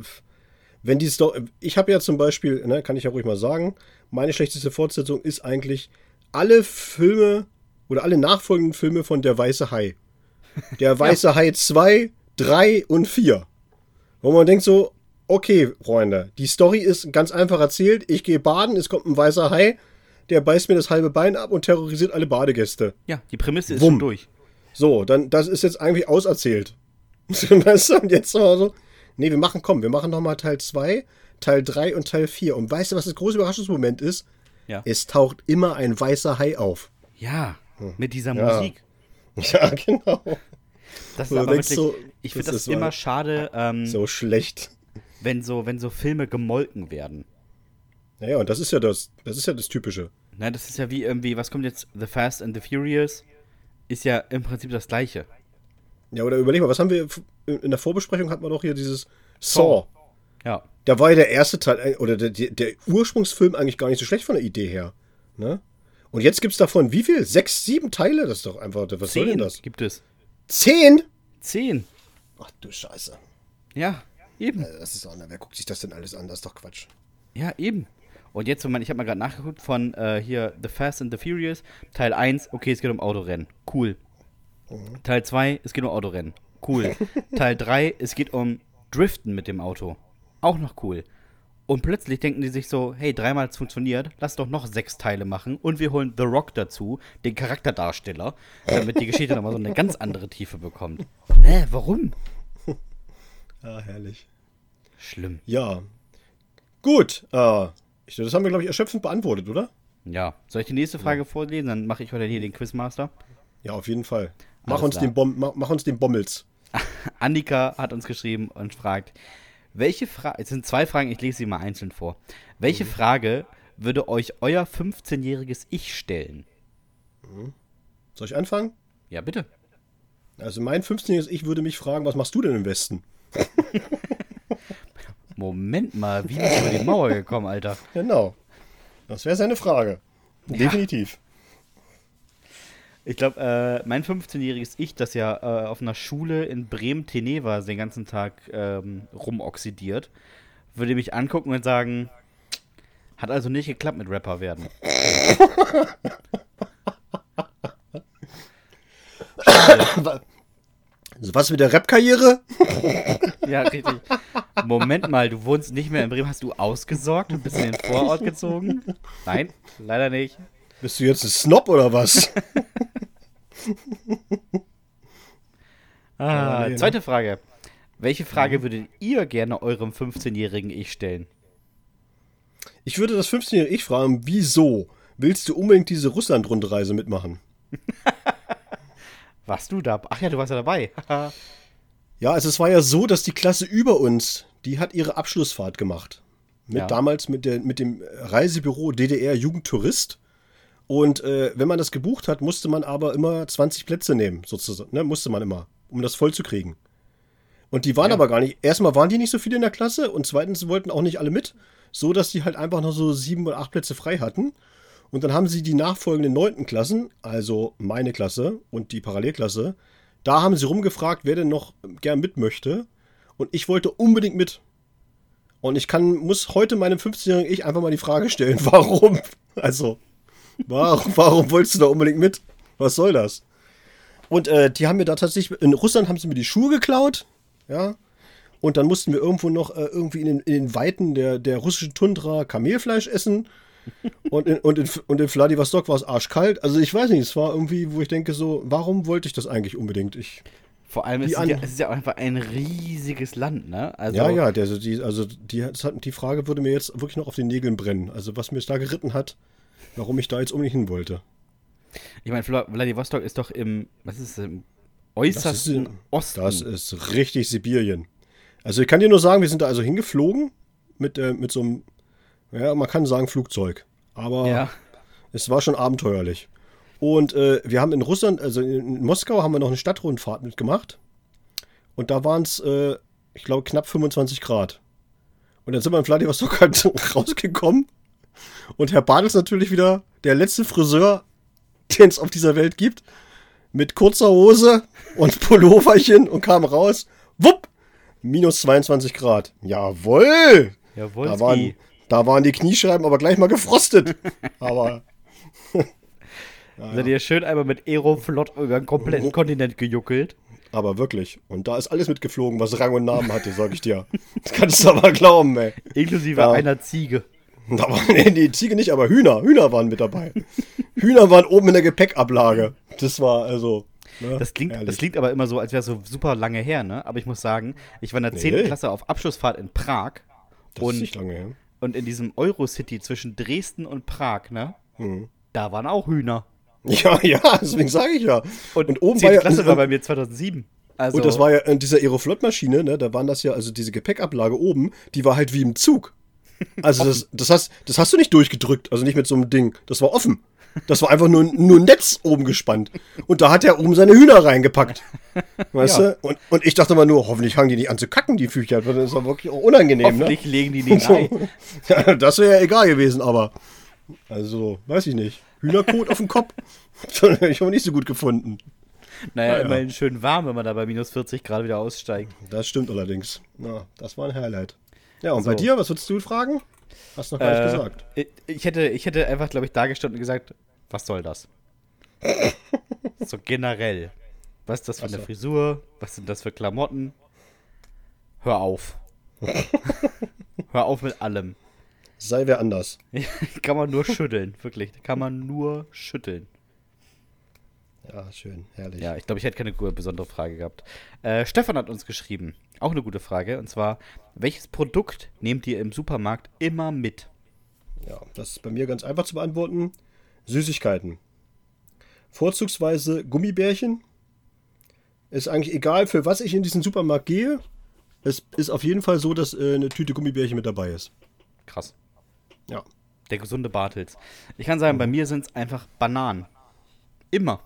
wenn die Story. Ich habe ja zum Beispiel, ne, kann ich ja ruhig mal sagen, meine schlechteste Fortsetzung ist eigentlich alle Filme oder alle nachfolgenden Filme von Der Weiße Hai. [LAUGHS] Der Weiße ja. Hai 2, 3 und 4. Wo man denkt so, okay, Freunde, die Story ist ganz einfach erzählt. Ich gehe baden, es kommt ein weißer Hai, der beißt mir das halbe Bein ab und terrorisiert alle Badegäste. Ja, die Prämisse ist Wumm. schon durch. So, dann, das ist jetzt eigentlich auserzählt. [LAUGHS] weißt du, und jetzt so, nee, wir machen, komm, wir machen nochmal Teil 2, Teil 3 und Teil 4. Und weißt du, was das große Überraschungsmoment ist? Ja. Es taucht immer ein weißer Hai auf. Ja, mit dieser ja. Musik. [LAUGHS] Ja, genau. Das ist aber wirklich, so, ich finde das, das immer schade. Ähm, so schlecht. Wenn so, wenn so Filme gemolken werden. Naja, und das ist ja das, das ist ja das Typische. Na, das ist ja wie irgendwie, was kommt jetzt? The Fast and the Furious ist ja im Prinzip das Gleiche. Ja, oder überleg mal, was haben wir in der Vorbesprechung hatten wir doch hier dieses Saw. Ja. Da war ja der erste Teil, äh, oder der, der Ursprungsfilm eigentlich gar nicht so schlecht von der Idee her. Ne? Und jetzt gibt es davon wie viel? Sechs, sieben Teile? Das ist doch einfach, was Zehn soll denn das? gibt es. Zehn? 10. Ach du Scheiße. Ja, eben. Also das ist auch, wer guckt sich das denn alles an? Das ist doch Quatsch. Ja, eben. Und jetzt, ich habe mal gerade nachgeguckt von äh, hier The Fast and the Furious, Teil 1, okay, es geht um Autorennen. Cool. Teil 2, es geht um Autorennen. Cool. [LAUGHS] Teil 3, es geht um Driften mit dem Auto. Auch noch cool. Und plötzlich denken die sich so, hey, dreimal hat's funktioniert, lass doch noch sechs Teile machen und wir holen The Rock dazu, den Charakterdarsteller, damit die Geschichte nochmal so eine ganz andere Tiefe bekommt. [LAUGHS] Hä, warum? Ja, [LAUGHS] herrlich. Schlimm. Ja. Gut. Äh, ich, das haben wir, glaube ich, erschöpfend beantwortet, oder? Ja. Soll ich die nächste Frage vorlesen? Dann mache ich heute hier den Quizmaster. Ja, auf jeden Fall. Mach, Alles uns klar. den, Bom mach, mach uns den Bommels. [LAUGHS] Annika hat uns geschrieben und fragt, welche Frage, es sind zwei Fragen, ich lese sie mal einzeln vor. Welche Frage würde euch euer 15-jähriges Ich stellen? Soll ich anfangen? Ja, bitte. Also mein 15-jähriges Ich würde mich fragen, was machst du denn im Westen? [LAUGHS] Moment mal, wie bist du über die Mauer gekommen, Alter? Genau. Das wäre seine Frage. Definitiv. Ich glaube, äh, mein 15-jähriges Ich, das ja äh, auf einer Schule in Bremen-Teneva den ganzen Tag ähm, rumoxidiert, würde mich angucken und sagen, hat also nicht geklappt mit Rapper werden. Was mit der Rap-Karriere? Ja, richtig. Moment mal, du wohnst nicht mehr in Bremen. Hast du ausgesorgt und bist in den Vorort gezogen? Nein, leider nicht. Bist du jetzt ein Snob oder was? [LAUGHS] Ah, Ja, ne? zweite Frage. Welche Frage würdet ihr gerne eurem 15-jährigen Ich stellen? Ich würde das 15-jährige Ich fragen, wieso willst du unbedingt diese Russland-Rundreise mitmachen? [LAUGHS] Warst du da? Ach ja, du warst ja dabei. [LAUGHS] Ja, also es war ja so, dass die Klasse über uns, die hat ihre Abschlussfahrt gemacht. Mit Ja. damals mit, der, mit dem Reisebüro DDR Jugendtourist. Und äh, wenn man das gebucht hat, musste man aber immer 20 Plätze nehmen, sozusagen. Ne? Musste man immer, um das voll zu kriegen. Und die waren Ja. aber gar nicht. Erstmal waren die nicht so viele in der Klasse und zweitens wollten auch nicht alle mit, so dass die halt einfach noch so sieben oder acht Plätze frei hatten. Und dann haben sie die nachfolgenden neunten Klassen, also meine Klasse und die Parallelklasse, da haben sie rumgefragt, wer denn noch gern mit möchte. Und ich wollte unbedingt mit. Und ich kann, muss heute meinem 15-jährigen Ich einfach mal die Frage stellen, [LAUGHS] warum? Also, warum, warum wolltest du da unbedingt mit? Was soll das? Und äh, die haben mir da tatsächlich, in Russland haben sie mir die Schuhe geklaut, ja. Und dann mussten wir irgendwo noch äh, irgendwie in den, in den Weiten der, der russischen Tundra Kamelfleisch essen. Und in, und, in, und in Vladivostok war es arschkalt. Also ich weiß nicht, es war irgendwie, wo ich denke so, warum wollte ich das eigentlich unbedingt? Ich, Vor allem, es ist, an- ja, es ist ja auch einfach ein riesiges Land, ne? Also, ja, ja, der, also die, also die, hat, die Frage würde mir jetzt wirklich noch auf den Nägeln brennen. Also was mir es da geritten hat, warum ich da jetzt unbedingt hin wollte. Ich meine, Vla- Vladivostok ist doch im, was ist es, im äußersten in- Osten. Das ist richtig Sibirien. Also ich kann dir nur sagen, wir sind da also hingeflogen mit, äh, mit so einem, ja, man kann sagen Flugzeug. Aber ja. es war schon abenteuerlich. Und äh, wir haben in Russland, also in, in Moskau, haben wir noch eine Stadtrundfahrt mitgemacht. Und da waren es, äh, ich glaube, knapp 25 Grad. Und dann sind wir in Vladivostok [LAUGHS] halt rausgekommen. Und Herr Bartels natürlich wieder der letzte Friseur, den es auf dieser Welt gibt. Mit kurzer Hose und Pulloverchen und kam raus. Wupp! Minus 22 Grad. Jawohl! Jawohl, Da waren, da waren die Kniescheiben aber gleich mal gefrostet. aber [LAUGHS] Seid ihr schön einmal mit Aeroflot über den kompletten Kontinent gejuckelt? Aber wirklich. Und da ist alles mitgeflogen, was Rang und Namen hatte, sag ich dir. Das kannst du aber glauben, ey. Inklusive Ja. einer Ziege. [LAUGHS] Da waren, nee, die Ziege nicht, aber Hühner. Hühner waren mit dabei. [LAUGHS] Hühner waren oben in der Gepäckablage. Das war also. Ne, Das klingt, das klingt aber immer so, als wäre es so super lange her, ne? Aber ich muss sagen, ich war in der 10. Nee. Klasse auf Abschlussfahrt in Prag. das und, ist nicht lange her. und in diesem Eurocity zwischen Dresden und Prag, ne? Mhm. Da waren auch Hühner. Ja, [LAUGHS] ja, deswegen sage ich ja. Und, Und oben 10. war ja- Klasse war bei mir 2007. Also, Und das war ja in dieser Aeroflot-Maschine, ne, da waren das ja, also diese Gepäckablage oben, die war halt wie im Zug. Also das, das, hast, das hast du nicht durchgedrückt, also nicht mit so einem Ding. Das war offen. Das war einfach nur, nur ein Netz oben gespannt. Und da hat er oben seine Hühner reingepackt. Weißt [LAUGHS] Ja. du? Und, und ich dachte mal nur, hoffentlich fangen die nicht an zu kacken, die Viecher. weil Das ist doch wirklich auch unangenehm, ne? hoffentlich legen die nicht ein. [LAUGHS] Ja, das wäre ja egal gewesen, aber. Also, weiß ich nicht. Hühnerkot auf dem Kopf. [LAUGHS] Das hätte ich aber nicht so gut gefunden. Naja, Ah, ja. immerhin schön warm, wenn man da bei minus 40 Grad wieder aussteigt. Das stimmt allerdings. Ja, das war ein Highlight. Ja, und bei So. dir, was würdest du fragen? Hast noch gar nicht Äh, gesagt. Ich, hätte, ich hätte einfach, glaube ich, da gestanden und gesagt, was soll das? [LAUGHS] so generell. Was ist das für Ach so. eine Frisur? Was sind das für Klamotten? Hör auf. [LAUGHS] Hör auf mit allem. Sei wer anders. [LAUGHS] kann man nur schütteln, wirklich. Kann man nur schütteln. Ja, schön, herrlich. Ja, ich glaube, ich hätte keine besondere Frage gehabt. Äh, Stefan hat uns geschrieben, auch eine gute Frage, und zwar, welches Produkt nehmt ihr im Supermarkt immer mit? Ja, das ist bei mir ganz einfach zu beantworten. Süßigkeiten. Vorzugsweise Gummibärchen. Ist eigentlich egal, für was ich in diesen Supermarkt gehe. Es ist auf jeden Fall so, dass äh, eine Tüte Gummibärchen mit dabei ist. Krass. Ja. Der gesunde Bartels. Ich kann sagen, bei mir sind es einfach Bananen. Immer.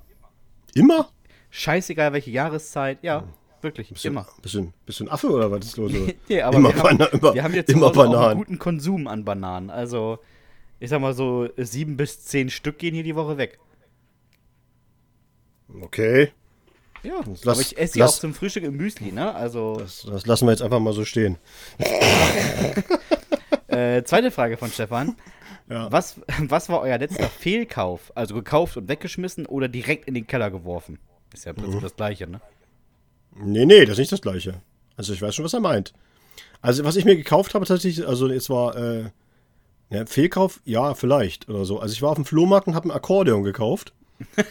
Immer? Scheißegal, welche Jahreszeit. Ja, wirklich, Bisschen, immer. Bisschen, bisschen Affe oder was ist los? [LAUGHS] Nee, aber immer, wir, haben, immer, wir haben jetzt immer auch einen Bananen. guten Konsum an Bananen. Also, ich sag mal so, sieben bis zehn Stück gehen hier die Woche weg. Okay, Ja, lass- aber ich esse sie auch zum Frühstück im Müsli, ne? Also, das, das lassen wir jetzt einfach mal so stehen. [LAUGHS] äh, zweite Frage von Stefan. Ja. Was, was war euer letzter Fehlkauf? Also gekauft und weggeschmissen oder direkt in den Keller geworfen? Ist ja im Mhm. Prinzip das Gleiche, ne? Nee, nee, das ist nicht das gleiche. Also ich weiß schon, was er meint. Also was ich mir gekauft habe tatsächlich, also jetzt war äh, ja, Fehlkauf, ja, vielleicht oder so. Also ich war auf dem Flohmarkt und habe ein Akkordeon gekauft. [LAUGHS]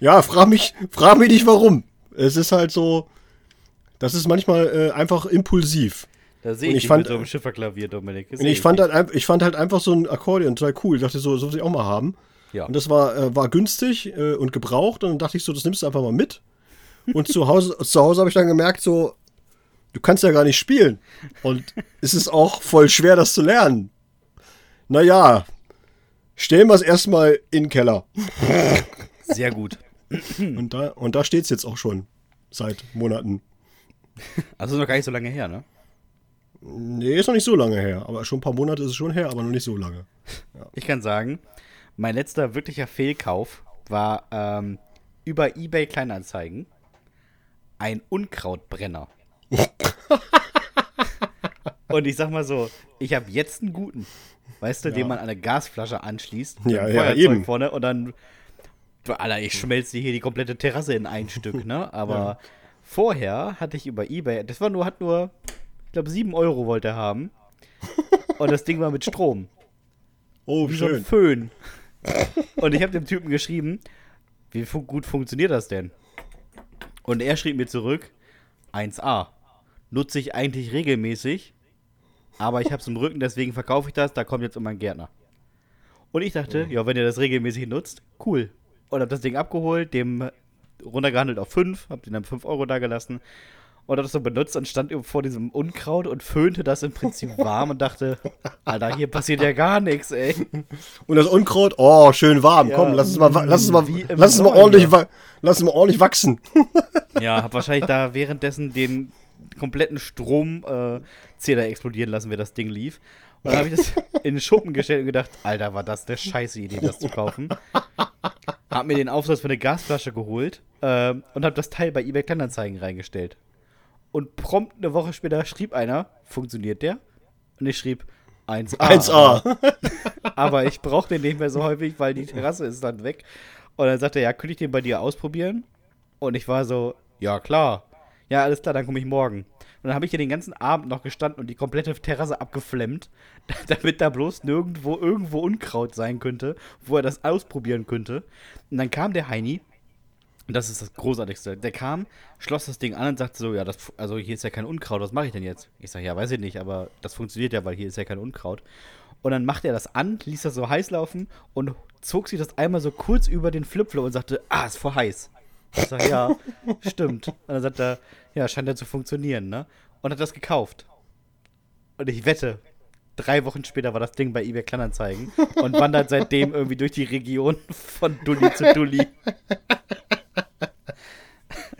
ja, frag mich, frag mich nicht warum. Es ist halt so, das ist manchmal äh, einfach impulsiv. Da sehe ich, ich fand- mit so einem Schifferklavier, Dominik. Das Und ich fand, halt, ich fand halt einfach so ein Akkordeon total cool. Ich dachte so, so will ich auch mal haben. Ja. Und das war, äh, war günstig äh, und gebraucht. Und dann dachte ich so, das nimmst du einfach mal mit. Und zu Hause, [LAUGHS] zu Hause habe ich dann gemerkt, so, du kannst ja gar nicht spielen. Und es ist auch voll schwer, das zu lernen. Naja, stellen wir es erstmal in den Keller. Sehr gut. [LAUGHS] Und da, und da steht es jetzt auch schon seit Monaten. Also noch gar nicht so lange her, ne? Nee, ist noch nicht so lange her. Aber schon ein paar Monate ist es schon her, aber noch nicht so lange. Ich kann sagen, mein letzter wirklicher Fehlkauf war ähm, über eBay Kleinanzeigen ein Unkrautbrenner. [LAUGHS] Und ich sag mal so, ich habe jetzt einen guten, weißt du, den man an eine Gasflasche anschließt, mit Ja, ja, Feuerzeug eben. vorne und dann, du, Alter, ich schmelze hier die komplette Terrasse in ein Stück, ne? [LAUGHS] Aber vorher hatte ich über eBay, das war nur, hat nur, glaube, 7 Euro wollte er haben. Und das Ding war mit Strom Oh, wie so ein Föhn. Und ich habe dem Typen geschrieben, wie fu gut funktioniert das denn? Und er schrieb mir zurück, 1a. Nutze ich eigentlich regelmäßig, aber ich habe es im Rücken, deswegen verkaufe ich das, da kommt jetzt immer ein Gärtner. Und ich dachte, ja, wenn ihr das regelmäßig nutzt, cool. Und hab das Ding abgeholt, dem runtergehandelt auf 5, hab den dann 5 Euro da gelassen und hab das so benutzt und stand vor diesem Unkraut und föhnte das im Prinzip [LAUGHS] warm und dachte, Alter, hier passiert ja gar nichts, ey. Und das Unkraut, oh, schön warm. Ja, Komm, lass es mal, lass es mal, lass es mal ordentlich, lass es mal ordentlich wachsen. [LAUGHS] Ja, hab wahrscheinlich da währenddessen den kompletten Stromzähler explodieren lassen, wie das Ding lief. Und dann habe ich das in den Schuppen gestellt und gedacht, Alter, war das eine scheiße Idee, das zu kaufen. Hab mir den Aufsatz für eine Gasflasche geholt ähm, und hab das Teil bei eBay Kleinanzeigen reingestellt. Und prompt eine Woche später schrieb einer, funktioniert der? Und ich schrieb, 1A. 1A. [LAUGHS] Aber ich brauche den nicht mehr so häufig, weil die Terrasse ist dann weg. Und dann sagte er, ja, könnte ich den bei dir ausprobieren? Und ich war so, ja, klar. Ja, alles klar, dann komme ich morgen. Und dann habe ich hier den ganzen Abend noch gestanden und die komplette Terrasse abgeflemmt, [LAUGHS] damit da bloß nirgendwo irgendwo Unkraut sein könnte, wo er das ausprobieren könnte. Und dann kam der Heini, das ist das Großartigste. Der kam, schloss das Ding an und sagte so, ja, das, also hier ist ja kein Unkraut, was mache ich denn jetzt? Ich sage, ja, weiß ich nicht, aber das funktioniert ja, weil hier ist ja kein Unkraut. Und dann macht er das an, ließ das so heiß laufen und zog sich das einmal so kurz über den Flipflop und sagte, ah, ist voll heiß. Ich sag, ja, [LAUGHS] stimmt. Und dann sagt er, ja, scheint ja zu funktionieren, ne? Und hat das gekauft. Und ich wette, drei Wochen später war das Ding bei eBay Kleinanzeigen und wandert seitdem irgendwie durch die Region von Dulli zu Dulli. [LAUGHS]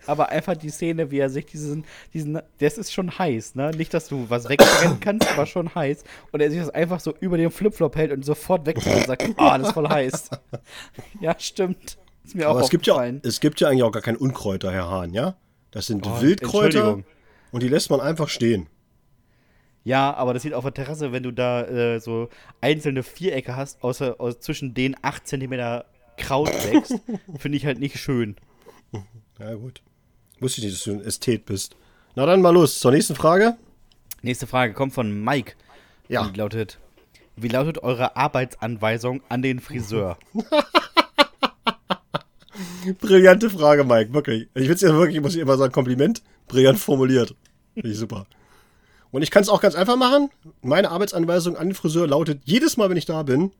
aber einfach die Szene, wie er sich diesen, diesen, das ist schon heiß, ne? Nicht, dass du was wegbrennen kannst, aber schon heiß. Und er sich das einfach so über den Flipflop hält und sofort wegzieht und sagt, [LAUGHS] ah, oh, das ist voll heiß. ja, stimmt. Ist mir aber auch es gibt, ja, es gibt ja eigentlich auch gar kein Unkräuter, Herr Hahn, ja? Das sind oh, Wildkräuter und die lässt man einfach stehen. Ja, aber das sieht auf der Terrasse, wenn du da äh, so einzelne Vierecke hast, außer aus, zwischen denen 8 cm Kraut wächst, [LAUGHS] finde ich halt nicht schön. Ja, gut. Wusste ich nicht, dass du ein Ästhet bist. Na dann mal los zur nächsten Frage. Nächste Frage kommt von Mike. Ja. Die lautet: Wie lautet eure Arbeitsanweisung an den Friseur? [LAUGHS] Brillante Frage, Mike, wirklich. Ich es ja wirklich, muss ich immer sagen, Kompliment. Brillant formuliert. Finde ich super. Und ich kann es auch ganz einfach machen. Meine Arbeitsanweisung an den Friseur lautet: jedes Mal, wenn ich da bin,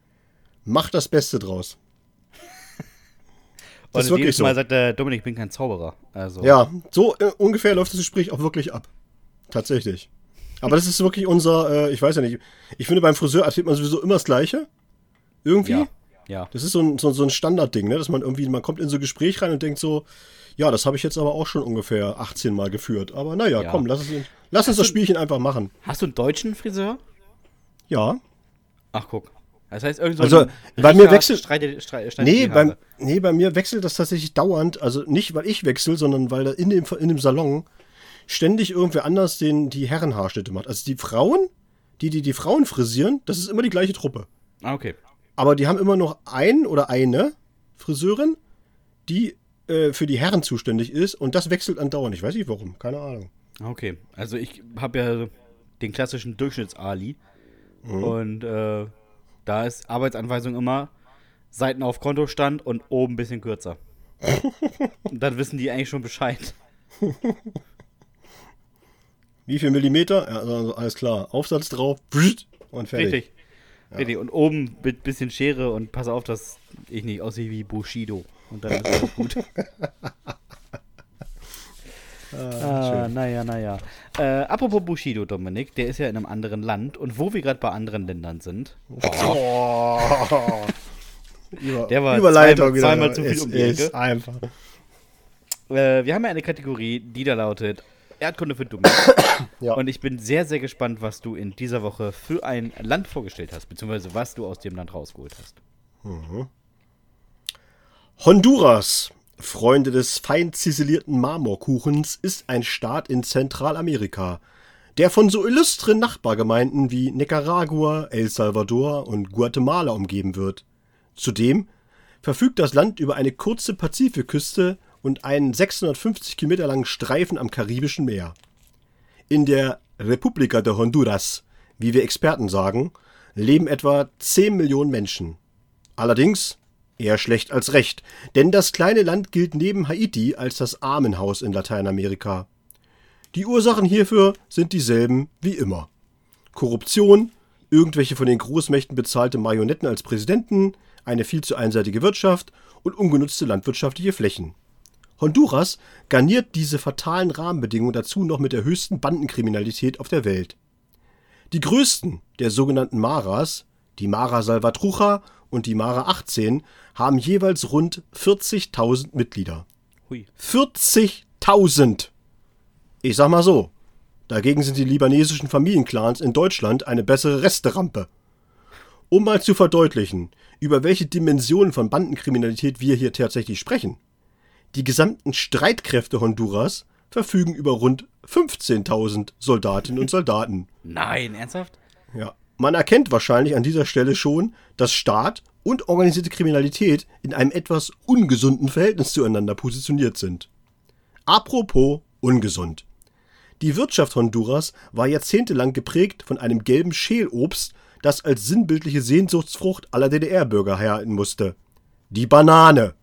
mach das Beste draus. Das ist wirklich so. Mal sagt der Dominik, ich bin kein Zauberer. Also. Ja, so äh, ungefähr läuft das Gespräch auch wirklich ab. Tatsächlich. Aber das ist wirklich unser, äh, ich weiß ja nicht, ich finde beim Friseur erzählt man sowieso immer das Gleiche. Irgendwie. Ja. ja. Das ist so ein, so, so ein Standardding, ne? dass man irgendwie, man kommt in so ein Gespräch rein und denkt so, ja, das habe ich jetzt aber auch schon ungefähr 18 Mal geführt. Aber naja, ja. komm, lass, es, lass uns das Spielchen einfach machen. Hast du einen deutschen Friseur? Ja. Ach, guck. Das heißt, irgendwie so also, bei mir wechselt. Streite, streite, nee, beim, nee, bei mir wechselt das tatsächlich dauernd. Also nicht, weil ich wechsle, sondern weil da in dem, in dem Salon ständig irgendwer anders den, die Herrenhaarschnitte macht. Also die Frauen, die, die die Frauen frisieren, das ist immer die gleiche Truppe. Ah, okay. Aber die haben immer noch einen oder eine Friseurin, die äh, für die Herren zuständig ist und das wechselt andauernd. Ich weiß nicht warum, keine Ahnung. Okay, also ich habe ja den klassischen Durchschnitts-Ali mhm. und äh, da ist Arbeitsanweisung immer Seiten auf Kontostand und oben ein bisschen kürzer. [LAUGHS] und dann wissen die eigentlich schon Bescheid. Wie viel Millimeter? Ja, also alles klar. Aufsatz drauf und fertig. Richtig. Ja. Richtig. Und oben mit bisschen Schere und pass auf, dass ich nicht aussehe wie Bushido. Und dann ist es gut. [LAUGHS] ah, ah naja, naja. Äh, apropos Bushido, Dominik, der ist ja in einem anderen Land. Und wo wir gerade bei anderen Ländern sind. Oh. [LAUGHS] der war Überleitung zweimal, zweimal zu viel um die Ecke. einfach. Äh, wir haben ja eine Kategorie, die da lautet Erdkunde für Dumme. [COUGHS] ja. Und ich bin sehr, sehr gespannt, was du in dieser Woche für ein Land vorgestellt hast, beziehungsweise was du aus dem Land rausgeholt hast. Mhm. Honduras, Freunde des fein ziselierten Marmorkuchens, ist ein Staat in Zentralamerika, der von so illustren Nachbargemeinden wie Nicaragua, El Salvador und Guatemala umgeben wird. Zudem verfügt das Land über eine kurze Pazifikküste und einen 650 Kilometer langen Streifen am Karibischen Meer. In der República de Honduras, wie wir Experten sagen, leben etwa 10 Millionen Menschen. Allerdings Eher schlecht als recht, denn das kleine Land gilt neben Haiti als das Armenhaus in Lateinamerika. Die Ursachen hierfür sind dieselben wie immer. Korruption, irgendwelche von den Großmächten bezahlte Marionetten als Präsidenten, eine viel zu einseitige Wirtschaft und ungenutzte landwirtschaftliche Flächen. Honduras garniert diese fatalen Rahmenbedingungen dazu noch mit der höchsten Bandenkriminalität auf der Welt. Die größten der sogenannten Maras, die Mara Salvatrucha und die Mara 18 haben jeweils rund 40.000 Mitglieder. 40.000! Ich sag mal so, dagegen sind die libanesischen Familienclans in Deutschland eine bessere Resterampe. Um mal zu verdeutlichen, über welche Dimensionen von Bandenkriminalität wir hier tatsächlich sprechen. Die gesamten Streitkräfte Honduras verfügen über rund 15.000 Soldatinnen und Soldaten. Nein, ernsthaft? Ja. Man erkennt wahrscheinlich an dieser Stelle schon, dass Staat und organisierte Kriminalität in einem etwas ungesunden Verhältnis zueinander positioniert sind. Apropos ungesund. Die Wirtschaft Honduras war jahrzehntelang geprägt von einem gelben Schälobst, das als sinnbildliche Sehnsuchtsfrucht aller DDR-Bürger herhalten musste. Die Banane.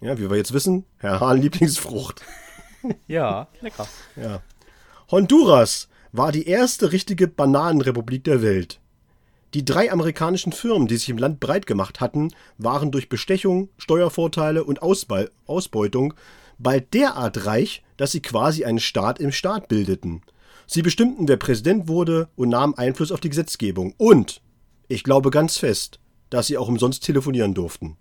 Ja, wie wir jetzt wissen, Herr Hahn [LAUGHS] Lieblingsfrucht. Ja, lecker. Ja. Honduras war die erste richtige Bananenrepublik der Welt. Die drei amerikanischen Firmen, die sich im Land breit gemacht hatten, waren durch Bestechung, Steuervorteile und Ausbe Ausbeutung bald derart reich, dass sie quasi einen Staat im Staat bildeten. Sie bestimmten, wer Präsident wurde und nahmen Einfluss auf die Gesetzgebung. Und, ich glaube ganz fest, dass sie auch umsonst telefonieren durften.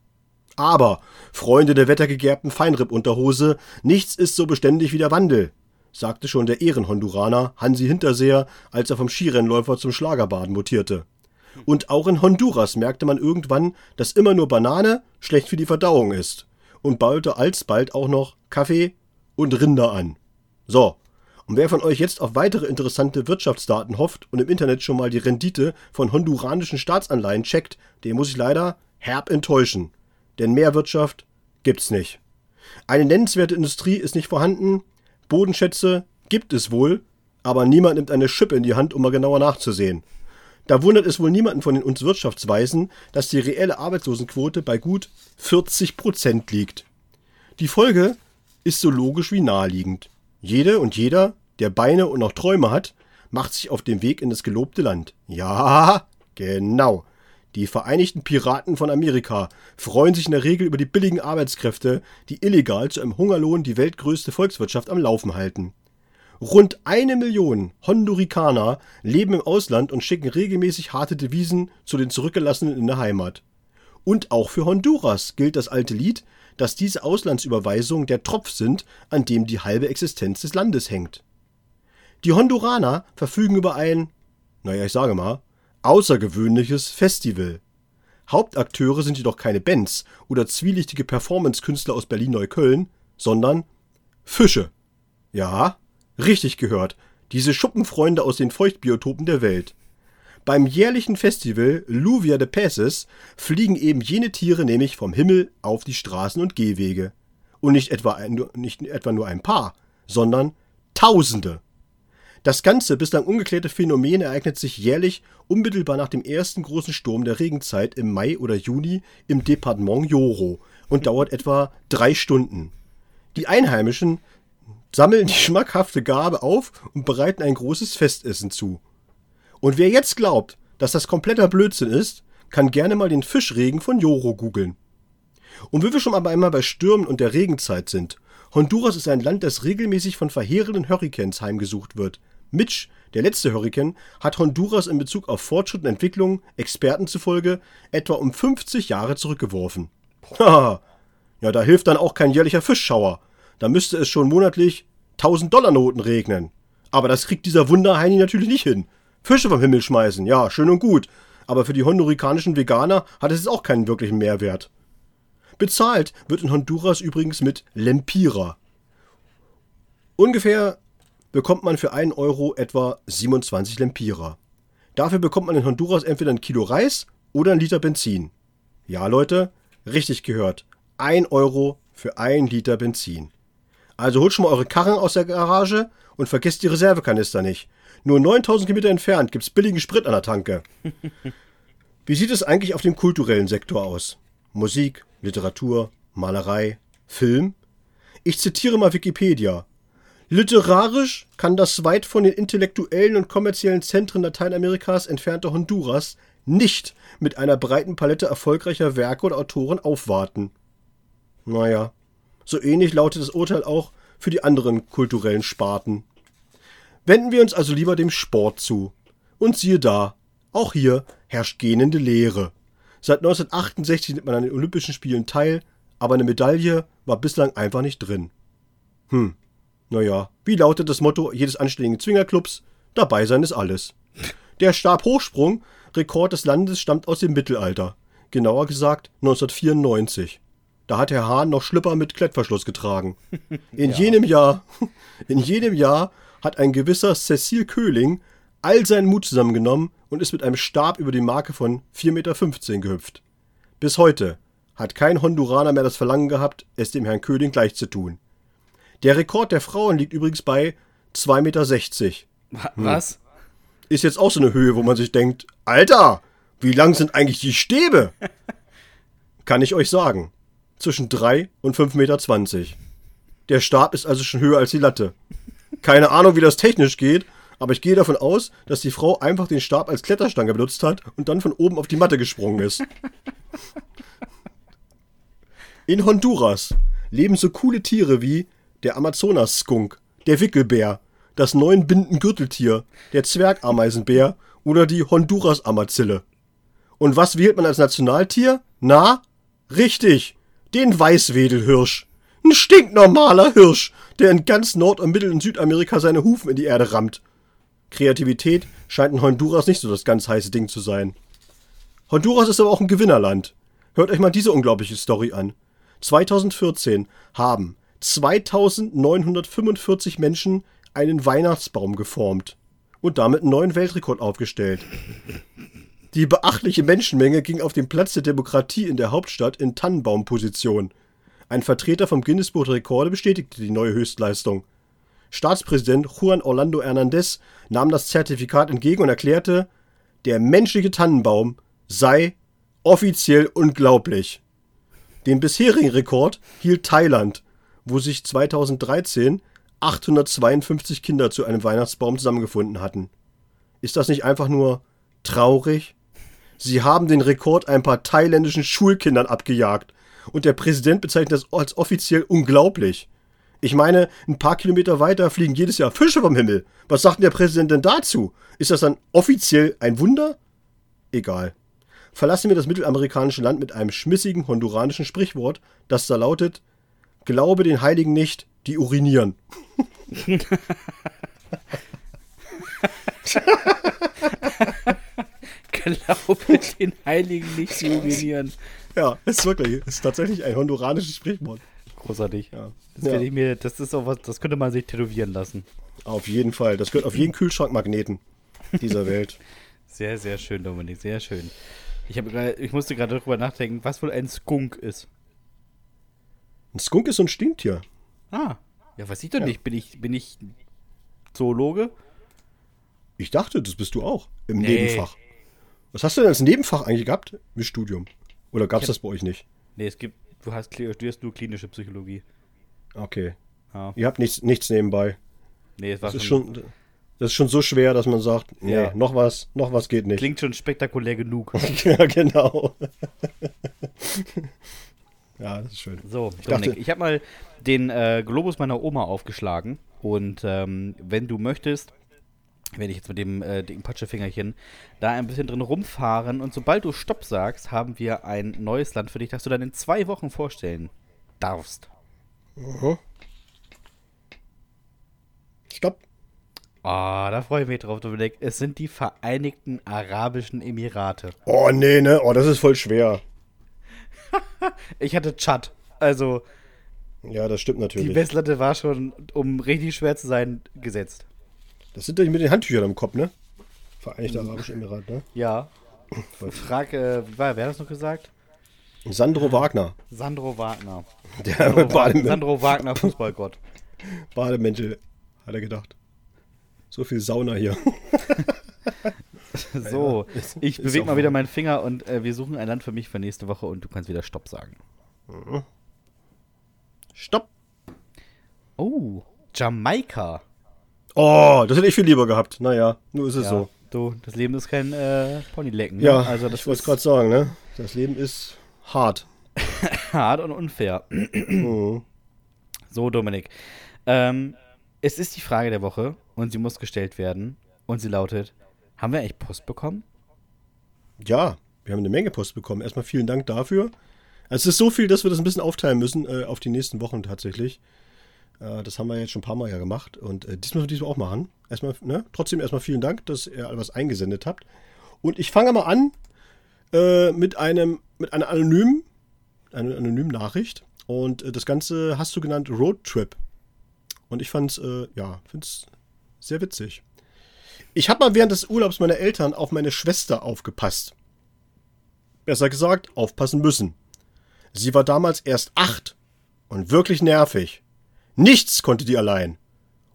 Aber, Freunde der wettergegerbten Feinripp-Unterhose, nichts ist so beständig wie der Wandel, sagte schon der Ehrenhonduraner Hansi Hinterseher, als er vom Skirennläufer zum Schlagerbaden mutierte. Und auch in Honduras merkte man irgendwann, dass immer nur Banane schlecht für die Verdauung ist. Und baute alsbald auch noch Kaffee und Rinder an. So. Und wer von euch jetzt auf weitere interessante Wirtschaftsdaten hofft und im Internet schon mal die Rendite von honduranischen Staatsanleihen checkt, den muss ich leider herb enttäuschen. Denn mehr Wirtschaft gibt's nicht. Eine nennenswerte Industrie ist nicht vorhanden, Bodenschätze gibt es wohl, aber niemand nimmt eine Schippe in die Hand, um mal genauer nachzusehen. Da wundert es wohl niemanden von den uns Wirtschaftsweisen, dass die reelle Arbeitslosenquote bei gut 40 Prozent liegt. Die Folge ist so logisch wie naheliegend. Jede und jeder, der Beine und noch Träume hat, macht sich auf den Weg in das gelobte Land. Ja, genau. Die Vereinigten Piraten von Amerika freuen sich in der Regel über die billigen Arbeitskräfte, die illegal zu einem Hungerlohn die weltgrößte Volkswirtschaft am Laufen halten. Rund eine Million Hondurikaner leben im Ausland und schicken regelmäßig harte Devisen zu den Zurückgelassenen in der Heimat. Und auch für Honduras gilt das alte Lied, dass diese Auslandsüberweisungen der Tropf sind, an dem die halbe Existenz des Landes hängt. Die Honduraner verfügen über ein, naja, ich sage mal, außergewöhnliches Festival. Hauptakteure sind jedoch keine Bands oder zwielichtige Performance-Künstler aus Berlin-Neukölln, sondern Fische. Ja, richtig gehört, diese Schuppenfreunde aus den Feuchtbiotopen der Welt. Beim jährlichen Festival Luvia de Peces fliegen eben jene Tiere nämlich vom Himmel auf die Straßen und Gehwege. Und nicht etwa, ein, nicht etwa nur ein paar, sondern Tausende. Das ganze bislang ungeklärte Phänomen ereignet sich jährlich unmittelbar nach dem ersten großen Sturm der Regenzeit im Mai oder Juni im Departement Joro und dauert etwa drei Stunden. Die Einheimischen sammeln die schmackhafte Gabe auf und bereiten ein großes Festessen zu. Und wer jetzt glaubt, dass das kompletter Blödsinn ist, kann gerne mal den Fischregen von Joro googeln. Und wie wir schon aber einmal bei Stürmen und der Regenzeit sind, Honduras ist ein Land, das regelmäßig von verheerenden Hurrikans heimgesucht wird. Mitch, der letzte Hurrikan, hat Honduras in Bezug auf Fortschritt und Entwicklung, Experten zufolge, etwa um 50 Jahre zurückgeworfen. Haha, [LAUGHS] ja, da hilft dann auch kein jährlicher Fischschauer. Da müsste es schon monatlich 1000-Dollar-Noten regnen. Aber das kriegt dieser Wunderheini natürlich nicht hin. Fische vom Himmel schmeißen, ja, schön und gut. Aber für die hondurikanischen Veganer hat es auch keinen wirklichen Mehrwert. Bezahlt wird in Honduras übrigens mit Lempira. Ungefähr bekommt man für einen Euro etwa 27 Lempira. Dafür bekommt man in Honduras entweder ein Kilo Reis oder ein Liter Benzin. Ja, Leute, richtig gehört. Ein Euro für ein Liter Benzin. Also holt schon mal eure Karren aus der Garage und vergesst die Reservekanister nicht. Nur 9000 Kilometer entfernt gibt's billigen Sprit an der Tanke. [LAUGHS] Wie sieht es eigentlich auf dem kulturellen Sektor aus? Musik, Literatur, Malerei, Film? Ich zitiere mal Wikipedia. Literarisch kann das weit von den intellektuellen und kommerziellen Zentren Lateinamerikas entfernte Honduras nicht mit einer breiten Palette erfolgreicher Werke und Autoren aufwarten. Naja, so ähnlich lautet das Urteil auch für die anderen kulturellen Sparten. Wenden wir uns also lieber dem Sport zu. Und siehe da, auch hier herrscht gähnende Leere. Seit 1968 nimmt man an den Olympischen Spielen teil, aber eine Medaille war bislang einfach nicht drin. Hm, naja, wie lautet das Motto jedes anständigen Zwingerclubs? Dabei sein ist alles. Der Stabhochsprung, Rekord des Landes, stammt aus dem Mittelalter. Genauer gesagt 1994. Da hat Herr Hahn noch Schlüpper mit Klettverschluss getragen. [LAUGHS] In ja. jenem Jahr, [LAUGHS] in jedem Jahr hat ein gewisser Cecil Köhling all seinen Mut zusammengenommen und ist mit einem Stab über die Marke von 4,15 Meter gehüpft. Bis heute hat kein Honduraner mehr das Verlangen gehabt, es dem Herrn Köhling gleich zu tun. Der Rekord der Frauen liegt übrigens bei 2,60 Meter. Was? Ist jetzt auch so eine Höhe, wo man sich denkt, Alter, wie lang sind eigentlich die Stäbe? [LAUGHS] Kann ich euch sagen. Zwischen 3 und 5,20 Meter. Der Stab ist also schon höher als die Latte. Keine Ahnung, wie das technisch geht, aber ich gehe davon aus, dass die Frau einfach den Stab als Kletterstange benutzt hat und dann von oben auf die Matte gesprungen ist. In Honduras leben so coole Tiere wie der Amazonas-Skunk, der Wickelbär, das Neunbinden-Gürteltier, der Zwergameisenbär oder die Honduras-Amazille. Und was wählt man als Nationaltier? Na? Richtig, Den Weißwedelhirsch. Ein stinknormaler Hirsch, der in ganz Nord- und Mittel- und Südamerika seine Hufen in die Erde rammt. Kreativität scheint in Honduras nicht so das ganz heiße Ding zu sein. Honduras ist aber auch ein Gewinnerland. Hört euch mal diese unglaubliche Story an. 2014 haben 2945 Menschen einen Weihnachtsbaum geformt und damit einen neuen Weltrekord aufgestellt. Die beachtliche Menschenmenge ging auf den Platz der Demokratie in der Hauptstadt in Tannenbaumposition. Ein Vertreter vom Guinness Buch Rekorde bestätigte die neue Höchstleistung. Staatspräsident Juan Orlando Hernández nahm das Zertifikat entgegen und erklärte, der menschliche Tannenbaum sei offiziell unglaublich. Den bisherigen Rekord hielt Thailand, wo sich 2013 852 Kinder zu einem Weihnachtsbaum zusammengefunden hatten. Ist das nicht einfach nur traurig? Sie haben den Rekord ein paar thailändischen Schulkindern abgejagt und der Präsident bezeichnet das als offiziell unglaublich. Ich meine, ein paar Kilometer weiter fliegen jedes Jahr Fische vom Himmel. Was sagt denn der Präsident denn dazu? Ist das dann offiziell ein Wunder? Egal. Verlassen wir das mittelamerikanische Land mit einem schmissigen honduranischen Sprichwort, das da lautet: Glaube den Heiligen nicht, die urinieren. Glaube den Heiligen nicht zu urinieren. Ja, ist wirklich, ist tatsächlich ein honduranisches Sprichwort. Großartig. Ja. Das, Ja. ich mir, das ist auch was, das könnte man sich tätowieren lassen. Auf jeden Fall. Das gehört auf jeden Kühlschrankmagneten dieser Welt. [LAUGHS] Sehr, sehr schön, Dominik, sehr schön. Ich, habe gerade- ich musste gerade darüber nachdenken, was wohl ein Skunk ist. Ein Skunk ist so ein Stinktier. Ah, ja, weiß ich doch Ja. nicht. Bin ich, bin ich Zoologe? Ich dachte, das bist du auch im Nee. Nebenfach. Was hast du denn als Nebenfach eigentlich gehabt im Studium? Oder gab es das bei euch nicht? Nee, es gibt, du hast, studierst nur klinische Psychologie. Okay. Ja. Ihr habt nichts, nichts nebenbei. Nee, es war Das ist schon, schon, das ist schon so schwer, dass man sagt, nee, Ja. noch was, noch was geht nicht. klingt schon spektakulär genug. [LAUGHS] ja, genau. ja, das ist schön. So, Ich Dominik, dachte- ich habe mal den äh, Globus meiner Oma aufgeschlagen und ähm, wenn du möchtest, werde ich jetzt mit dem äh, dicken Patschefingerchen da ein bisschen drin rumfahren und sobald du Stopp sagst, haben wir ein neues Land für dich, das du dann in zwei Wochen vorstellen darfst. Mhm. Stopp. Ah, da freue ich mich drauf, Dominik. Es sind die Vereinigten Arabischen Emirate. Oh, nee, ne? Oh, das ist voll schwer. [LAUGHS] Ich hatte Tschad. Also, Ja, das stimmt die natürlich. Messlatte war schon, um richtig schwer zu sein, gesetzt. Das sind doch mit den Handtüchern am Kopf, ne? Vereinigte Arabische Emirate, ne? Ja. Frag, äh, wie war, wer hat das noch gesagt? Sandro Wagner. Sandro Wagner. [LAUGHS] Der Sandro, Wa Bademantel, Sandro Wagner, Fußballgott. [LAUGHS] Bademantel, hat er gedacht. So viel Sauna hier. [LAUGHS] So, ist- ich bewege mal wieder meinen Finger und äh, wir suchen ein Land für mich für nächste Woche und du kannst wieder Stopp sagen. Stopp. Oh, Jamaika. Oh, das hätte ich viel lieber gehabt. Naja, nur ist es Ja, so. du, das Leben ist kein äh, Ponylecken. Ne? Ja, also das ich wollte es gerade sagen, ne? Das Leben ist hart. [LAUGHS] hart und unfair. Mhm. So, Dominik. Ähm, es ist die Frage der Woche und sie muss gestellt werden. Und sie lautet: Haben wir eigentlich Post bekommen? Ja, wir haben eine Menge Post bekommen. Erstmal vielen Dank dafür. Es ist so viel, dass wir das ein bisschen aufteilen müssen äh, auf die nächsten Wochen tatsächlich. Äh, das haben wir jetzt schon ein paar Mal ja gemacht und äh, diesmal diesmal auch machen. Erstmal, ne? Trotzdem erstmal vielen Dank, dass ihr was eingesendet habt. Und ich fange mal an äh, mit einem mit einer anonymen, einer anonymen Nachricht. Und äh, das Ganze hast du genannt Roadtrip. Und ich fand's, äh, ja, find's sehr witzig. Ich habe mal während des Urlaubs meiner Eltern auf meine Schwester aufgepasst. Besser gesagt, aufpassen müssen. Sie war damals erst acht und wirklich nervig. Nichts konnte die allein.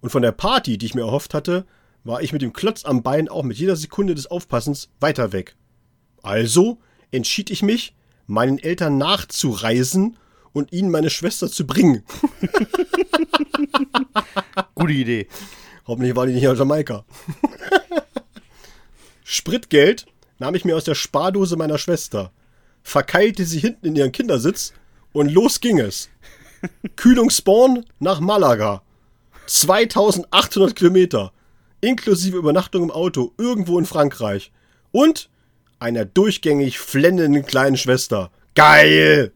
Und von der Party, die ich mir erhofft hatte, war ich mit dem Klotz am Bein auch mit jeder Sekunde des Aufpassens weiter weg. Also entschied ich mich, meinen Eltern nachzureisen und ihnen meine Schwester zu bringen. [LAUGHS] Gute Idee. Hoffentlich war die nicht aus Jamaika. [LAUGHS] Spritgeld nahm ich mir aus der Spardose meiner Schwester, verkeilte sie hinten in ihren Kindersitz und los ging es. Kühlungsborn nach Malaga. 2800 Kilometer. Inklusive Übernachtung im Auto irgendwo in Frankreich. Und einer durchgängig flennenden kleinen Schwester. Geil!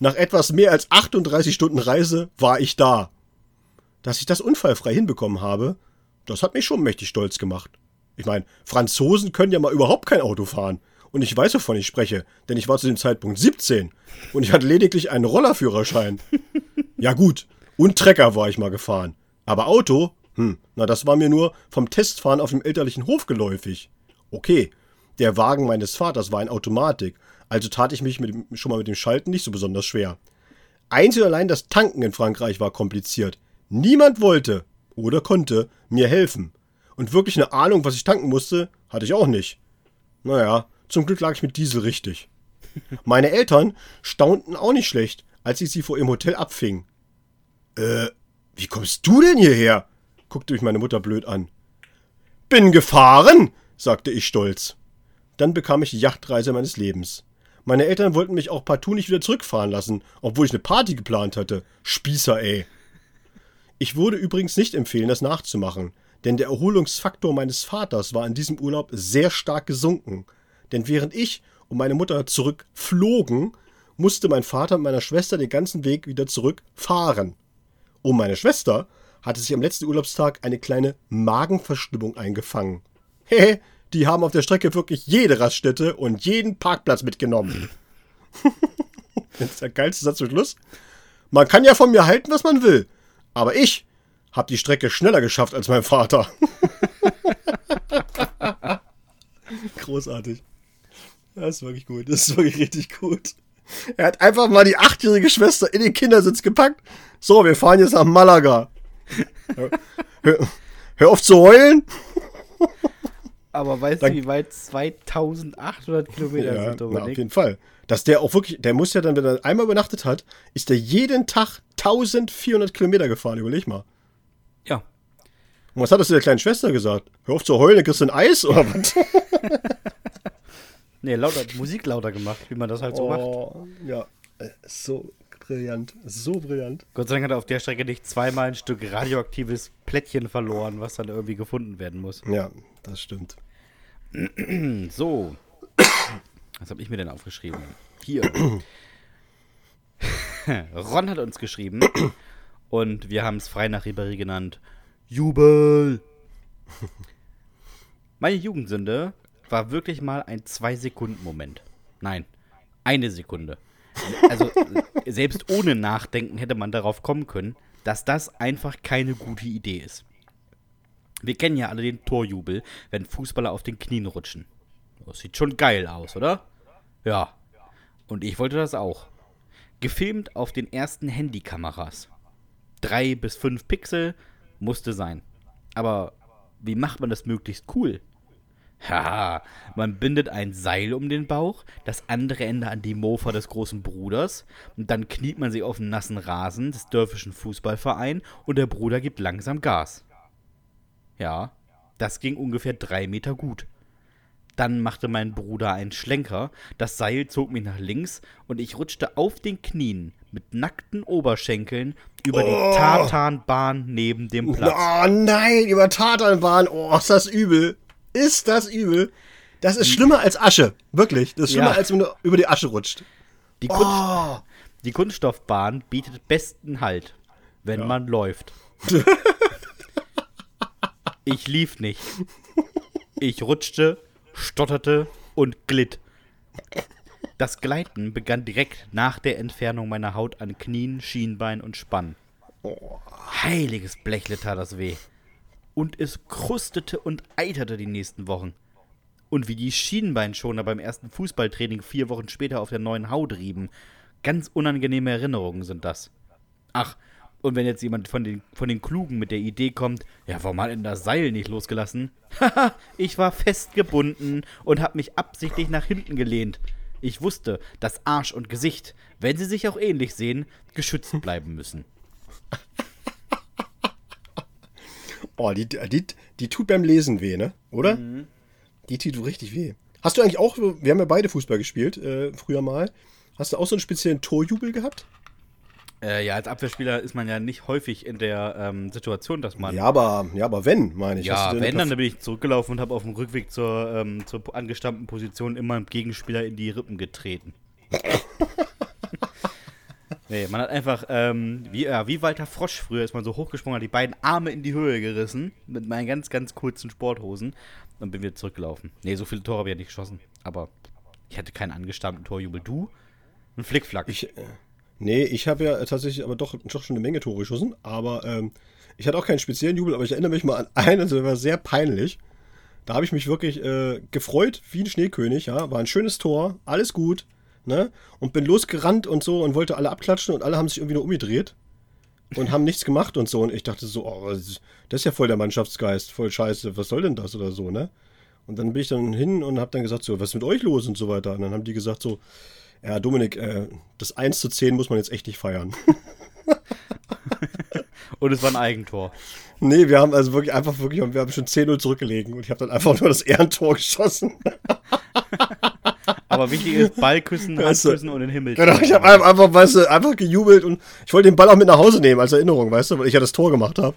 Nach etwas mehr als 38 Stunden Reise war ich da. Dass ich das unfallfrei hinbekommen habe, das hat mich schon mächtig stolz gemacht. Ich meine, Franzosen können ja mal überhaupt kein Auto fahren. Und ich weiß, wovon ich spreche, denn ich war zu dem Zeitpunkt 17 und ich hatte lediglich einen Rollerführerschein. ja gut, und Trecker war ich mal gefahren. Aber Auto, hm, na das war mir nur vom Testfahren auf dem elterlichen Hof geläufig. Okay, der Wagen meines Vaters war in Automatik, also tat ich mich dem, schon mal mit dem Schalten nicht so besonders schwer. Einzig und allein das Tanken in Frankreich war kompliziert. Niemand wollte oder konnte mir helfen. Und wirklich eine Ahnung, was ich tanken musste, hatte ich auch nicht. Naja, zum Glück lag ich mit Diesel richtig. Meine Eltern staunten auch nicht schlecht, als ich sie vor ihrem Hotel abfing. Äh, wie kommst du denn hierher? guckte mich meine Mutter blöd an. Bin gefahren, sagte ich stolz. Dann bekam ich die Yachtreise meines Lebens. Meine Eltern wollten mich auch partout nicht wieder zurückfahren lassen, obwohl ich eine Party geplant hatte. Spießer, ey. Ich würde übrigens nicht empfehlen, das nachzumachen, denn der Erholungsfaktor meines Vaters war in diesem Urlaub sehr stark gesunken. Denn während ich und meine Mutter zurückflogen, musste mein Vater mit meiner Schwester den ganzen Weg wieder zurückfahren. Um meine Schwester hatte sich am letzten Urlaubstag eine kleine Magenverstimmung eingefangen. Hehe, die haben auf der Strecke wirklich jede Raststätte und jeden Parkplatz mitgenommen. [LAUGHS] das ist der geilste Satz zum Schluss. Man kann ja von mir halten, was man will. Aber ich habe die Strecke schneller geschafft als mein Vater. [LAUGHS] Großartig. Das ist wirklich gut. Das ist wirklich richtig gut. Er hat einfach mal die achtjährige Schwester in den Kindersitz gepackt. So, wir fahren jetzt nach Malaga. Hör, hör auf zu heulen. Aber weißt Dann, du, wie weit 2800 Kilometer ja, sind? Ja, auf jeden Fall. Dass der auch wirklich, der muss ja dann, wenn er einmal übernachtet hat, ist der jeden Tag 1400 Kilometer gefahren. Überleg mal. Ja. Und was hat das der kleinen Schwester gesagt? Hör auf zu heulen, kriegst du ein Eis oder was? [LAUGHS] nee, lauter, Musik lauter gemacht, wie man das halt so oh, macht. Ja, äh, so brillant. So brillant. Gott sei Dank hat er auf der Strecke nicht zweimal ein Stück radioaktives Plättchen verloren, was dann irgendwie gefunden werden muss. Ja, das stimmt. [CLEARS THROAT] so. Was habe ich mir denn aufgeschrieben? Hier. [CLEARS THROAT] Ron hat uns geschrieben und wir haben es frei nach Ribéry genannt. Jubel! [LAUGHS] Meine Jugendsünde war wirklich mal ein Zwei-Sekunden-Moment. Nein, eine Sekunde. Also, [LAUGHS] selbst ohne Nachdenken hätte man darauf kommen können, dass das einfach keine gute Idee ist. Wir kennen ja alle den Torjubel, wenn Fußballer auf den Knien rutschen. Das sieht schon geil aus, oder? Ja. Und ich wollte das auch. Gefilmt auf den ersten Handykameras. Drei bis fünf Pixel musste sein. Aber wie macht man das möglichst cool? Haha, man bindet ein Seil um den Bauch, das andere Ende an die Mofa des großen Bruders, und dann kniet man sich auf den nassen Rasen des dörfischen Fußballvereins und der Bruder gibt langsam Gas. Ja, das ging ungefähr drei Meter gut. Dann machte mein Bruder einen Schlenker, das Seil zog mich nach links und ich rutschte auf den Knien mit nackten Oberschenkeln über oh. die Tatanbahn neben dem Platz. Oh nein, über Tatanbahn, oh, ist das übel. Ist das übel. Das ist schlimmer als Asche. Wirklich. Das ist schlimmer, ja. als wenn du über die Asche rutscht. Die, Kunst oh. die Kunststoffbahn bietet besten Halt, wenn ja. man läuft. ich lief nicht. Ich rutschte, stotterte und glitt. Das Gleiten begann direkt nach der Entfernung meiner Haut an Knien, Schienbein und Spann. Heiliges Blechle tat das weh und es krustete und eiterte die nächsten Wochen. Und wie die Schienbeinschoner beim ersten Fußballtraining vier Wochen später auf der neuen Haut rieben. Ganz unangenehme Erinnerungen sind das. Ach, und wenn jetzt jemand von den, von den Klugen mit der Idee kommt, ja, warum hat denn das Seil nicht losgelassen? [LAUGHS] Haha, ich war festgebunden und hab mich absichtlich nach hinten gelehnt. Ich wusste, dass Arsch und Gesicht, wenn sie sich auch ähnlich sehen, geschützt bleiben müssen. Oh, die, die, die tut beim Lesen weh, ne? Oder? Mhm. Die tut richtig weh. Hast du eigentlich auch, wir haben ja beide Fußball gespielt, äh, früher mal. Hast du auch so einen speziellen Torjubel gehabt? Äh, ja, als Abwehrspieler ist man ja nicht häufig in der ähm, Situation, dass man. Ja, aber, ja, aber wenn, meine ich. Ja, wenn, dann bin ich zurückgelaufen und habe auf dem Rückweg zur, ähm, zur angestammten Position immer dem Gegenspieler in die Rippen getreten. [LAUGHS] Nee, man hat einfach, ähm, wie, ja, wie Walter Frosch früher ist man so hochgesprungen, hat die beiden Arme in die Höhe gerissen mit meinen ganz, ganz kurzen Sporthosen und bin wieder zurückgelaufen. Nee, so viele Tore habe ich ja nicht geschossen, aber ich hatte keinen angestammten Torjubel. Du? Ein Flickflack. Ich, äh, nee, ich habe ja tatsächlich aber doch, doch schon eine Menge Tore geschossen, aber ähm, ich hatte auch keinen speziellen Jubel, aber ich erinnere mich mal an einen, der war sehr peinlich. Da habe ich mich wirklich äh, gefreut wie ein Schneekönig, ja. War ein schönes Tor, alles gut, ne? Und bin losgerannt und so und wollte alle abklatschen und alle haben sich irgendwie nur umgedreht und haben nichts gemacht und so. Und ich dachte so, oh, das ist ja voll der Mannschaftsgeist, voll scheiße, was soll denn das oder so, ne? Und dann bin ich dann hin und habe dann gesagt, so, was ist mit euch los und so weiter. Und dann haben die gesagt, so, ja, Dominik, äh, das 1 zu 10 muss man jetzt echt nicht feiern. [LAUGHS] und es war ein Eigentor. Nee, wir haben also wirklich einfach wirklich, wir haben schon 10-0 zurückgelegen und ich habe dann einfach nur das Ehrentor geschossen. [LAUGHS] Aber wichtig ist Ballküssen, Handküssen und den Himmel. Genau, ich habe einfach, weißt du, einfach gejubelt und ich wollte den Ball auch mit nach Hause nehmen als Erinnerung, weißt du, weil ich ja das Tor gemacht habe.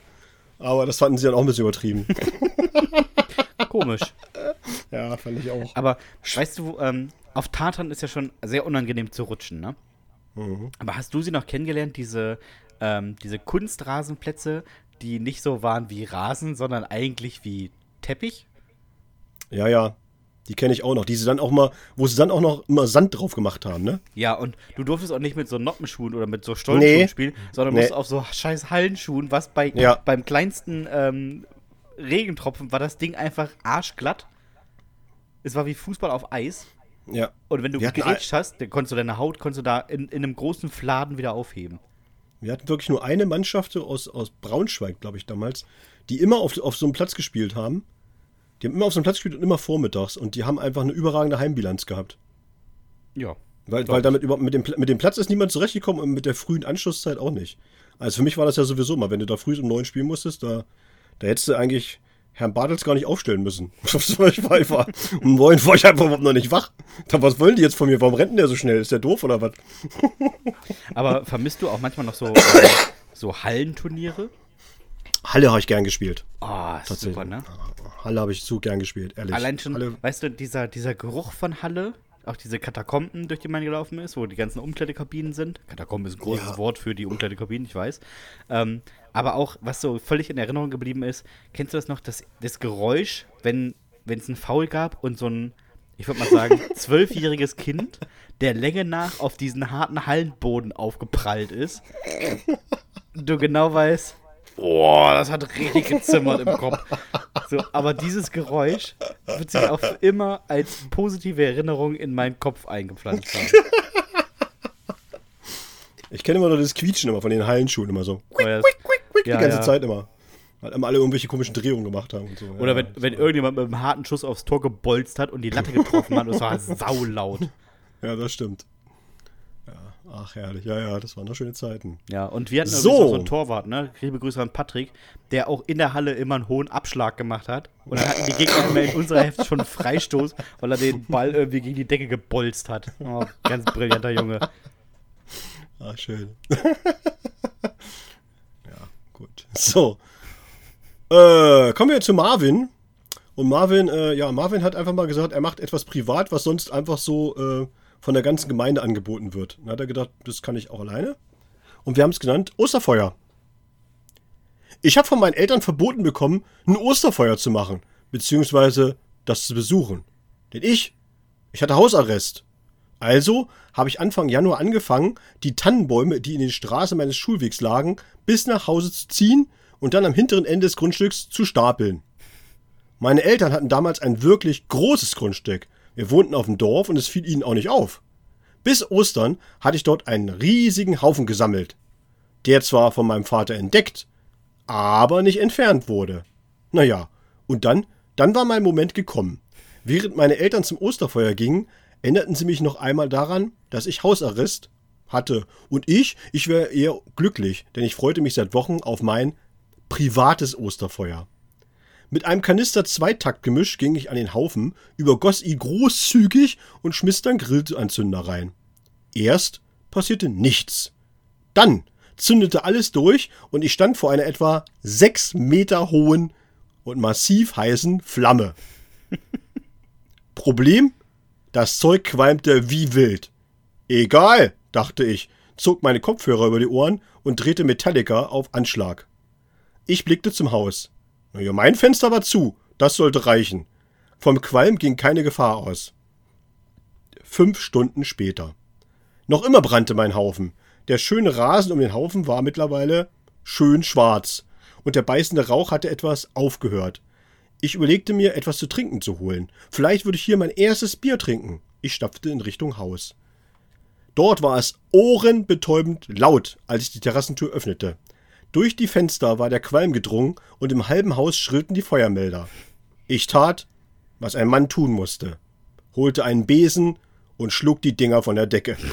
Aber das fanden sie dann auch ein bisschen übertrieben. [LAUGHS] Komisch. Ja, fand ich auch. Aber weißt du, ähm, auf Tatern ist ja schon sehr unangenehm zu rutschen, ne? Mhm. Aber hast du sie noch kennengelernt, diese, ähm, diese Kunstrasenplätze, die nicht so waren wie Rasen, sondern eigentlich wie Teppich? Ja, ja. Die kenne ich auch noch. Die sie dann auch mal, wo sie dann auch noch immer Sand drauf gemacht haben, ne? Ja, und du durftest auch nicht mit so Noppenschuhen oder mit so Stollenschuhen nee. spielen, sondern nee. musst auf so scheiß Hallenschuhen, was bei ja. beim kleinsten ähm, Regentropfen war das Ding einfach arschglatt. Es war wie Fußball auf Eis. Ja. Und wenn du gerätscht hast, dann konntest du deine Haut konntest du da in, in einem großen Fladen wieder aufheben. Wir hatten wirklich nur eine Mannschaft aus, aus Braunschweig, glaube ich, damals, die immer auf, auf so einem Platz gespielt haben. Die haben immer auf so einem Platz gespielt und immer vormittags. Und die haben einfach eine überragende Heimbilanz gehabt. Ja. Weil, weil damit überhaupt mit dem, mit dem Platz ist niemand zurechtgekommen und mit der frühen Anschlusszeit auch nicht. Also für mich war das ja sowieso mal, wenn du da früh um neun spielen musstest, da, da hättest du eigentlich Herrn Bartels gar nicht aufstellen müssen. [LAUGHS] ich war, um neun war ich einfach überhaupt noch nicht wach. Da, was wollen die jetzt von mir? Warum rennt der so schnell? Ist der doof oder was? [LAUGHS] Aber vermisst du auch manchmal noch so, [COUGHS] so Hallenturniere? Halle habe ich gern gespielt. Oh, super, ne? Halle habe ich zu gern gespielt, ehrlich. Allein schon, Halle. weißt du, dieser, dieser Geruch von Halle, auch diese Katakomben, durch die man gelaufen ist, wo die ganzen Umkleidekabinen sind. Katakomben ist ein großes ja. Wort für die Umkleidekabinen, ich weiß. Ähm, aber auch, was so völlig in Erinnerung geblieben ist, kennst du das noch, das, das Geräusch, wenn es einen Foul gab und so ein, ich würde mal sagen, [LAUGHS] zwölfjähriges Kind der Länge nach auf diesen harten Hallenboden aufgeprallt ist. Du genau weißt, boah, das hat richtig gezimmert im Kopf. So, aber dieses Geräusch wird sich auch immer als positive Erinnerung in meinen Kopf eingepflanzt haben. Ich kenne immer nur das Quietschen immer von den Hallenschuhen immer so. Oh, ja, die ja, ganze ja. Zeit immer. Weil immer alle irgendwelche komischen Drehungen gemacht haben und so. Oder wenn, wenn irgendjemand mit einem harten Schuss aufs Tor gebolzt hat und die Latte getroffen hat und es war [LAUGHS] saulaut. Ja, das stimmt. Ach herrlich. Ja, ja, das waren doch schöne Zeiten. Ja, und wir hatten so. so einen Torwart, ne? Liebe Grüße an Patrick, der auch in der Halle immer einen hohen Abschlag gemacht hat. Und dann hatten die Gegner immer in unserer Hälfte schon einen Freistoß, weil er den Ball irgendwie gegen die Decke gebolzt hat. Oh, ganz brillanter Junge. Ah, schön. [LAUGHS] ja, gut. So. Äh, kommen wir zu Marvin. Und Marvin, äh, ja, Marvin hat einfach mal gesagt, er macht etwas privat, was sonst einfach so äh, von der ganzen Gemeinde angeboten wird. Dann hat er gedacht, das kann ich auch alleine. Und wir haben es genannt Osterfeuer. Ich habe von meinen Eltern verboten bekommen, ein Osterfeuer zu machen, beziehungsweise das zu besuchen. Denn ich, ich hatte Hausarrest. Also habe ich Anfang Januar angefangen, die Tannenbäume, die in den Straßen meines Schulwegs lagen, bis nach Hause zu ziehen und dann am hinteren Ende des Grundstücks zu stapeln. Meine Eltern hatten damals ein wirklich großes Grundstück. Wir wohnten auf dem Dorf und es fiel ihnen auch nicht auf. Bis Ostern hatte ich dort einen riesigen Haufen gesammelt, der zwar von meinem Vater entdeckt, aber nicht entfernt wurde. Naja, und dann, dann war mein Moment gekommen. Während meine Eltern zum Osterfeuer gingen, erinnerten sie mich noch einmal daran, dass ich Hausarrest hatte. Und ich, ich wäre eher glücklich, denn ich freute mich seit Wochen auf mein privates Osterfeuer. Mit einem Kanister Zweitaktgemisch ging ich an den Haufen, übergoss ihn großzügig und schmiss dann Grillanzünder rein. Erst passierte nichts. Dann zündete alles durch und ich stand vor einer etwa sechs Meter hohen und massiv heißen Flamme. [LAUGHS] Problem? Das Zeug qualmte wie wild. Egal, dachte ich. zog meine Kopfhörer über die Ohren und drehte Metallica auf Anschlag. Ich blickte zum Haus. Naja, mein Fenster war zu, das sollte reichen. Vom Qualm ging keine Gefahr aus. Fünf Stunden später. Noch immer brannte mein Haufen. Der schöne Rasen um den Haufen war mittlerweile schön schwarz, und der beißende Rauch hatte etwas aufgehört. Ich überlegte mir, etwas zu trinken zu holen. Vielleicht würde ich hier mein erstes Bier trinken. Ich stapfte in Richtung Haus. Dort war es ohrenbetäubend laut, als ich die Terrassentür öffnete. Durch die Fenster war der Qualm gedrungen und im halben Haus schrillten die Feuermelder. Ich tat, was ein Mann tun musste, holte einen Besen und schlug die Dinger von der Decke. [LAUGHS]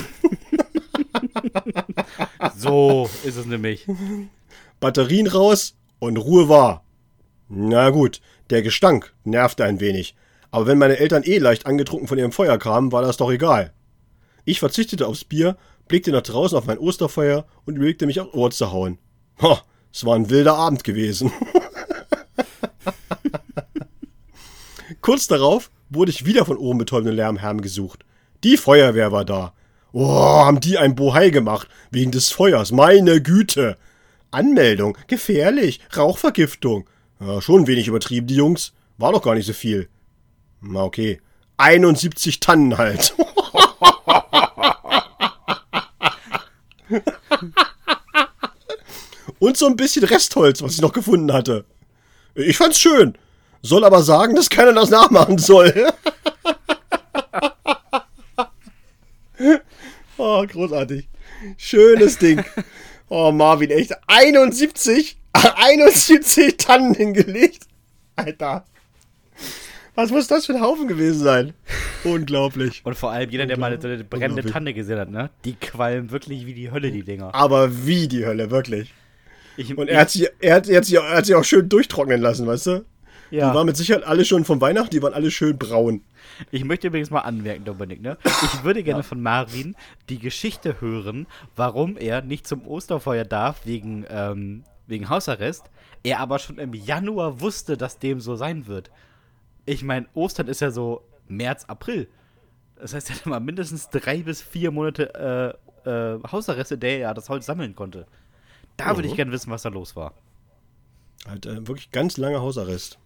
So ist es nämlich. Batterien raus und Ruhe war. Na gut, der Gestank nervte ein wenig, aber wenn meine Eltern eh leicht angetrunken von ihrem Feuer kamen, war das doch egal. Ich verzichtete aufs Bier, blickte nach draußen auf mein Osterfeuer und überlegte mich aufs Ohr zu hauen. Ha, es war ein wilder Abend gewesen. [LAUGHS] Kurz darauf wurde ich wieder von ohrenbetäubenden Lärm heimgesucht. Die Feuerwehr war da. Oh, haben die ein Bohai gemacht, wegen des Feuers, meine Güte. Anmeldung, gefährlich, Rauchvergiftung. Ja, schon wenig übertrieben, die Jungs. War doch gar nicht so viel. Na okay, 71 Tannen halt. [LAUGHS] Und so ein bisschen Restholz, was ich noch gefunden hatte. Ich fand's schön. Soll aber sagen, dass keiner das nachmachen soll. [LAUGHS] oh, großartig. Schönes Ding. Oh, Marvin, echt 71, 71 Tannen hingelegt. Alter. Was muss das für ein Haufen gewesen sein? Unglaublich. Und vor allem jeder, der mal so eine brennende Tanne gesehen hat, ne? Die qualmen wirklich wie die Hölle, die Dinger. Aber wie die Hölle, wirklich. Ich, Und er hat, sie, er, hat, er, hat sie, er hat sie auch schön durchtrocknen lassen, weißt du? ja. Die waren mit Sicherheit alle schon von Weihnachten, die waren alle schön braun. Ich möchte übrigens mal anmerken, Dominik, ne? Ich würde gerne von Marvin die Geschichte hören, warum er nicht zum Osterfeuer darf wegen, ähm, wegen Hausarrest, er aber schon im Januar wusste, dass dem so sein wird. Ich meine, Ostern ist ja so März, April. Das heißt, er hat mal mindestens drei bis vier Monate äh, äh, Hausarrest, in der er das Holz sammeln konnte. Da würde ich Mhm. gerne wissen, was da los war. Halt äh, wirklich ganz langer Hausarrest.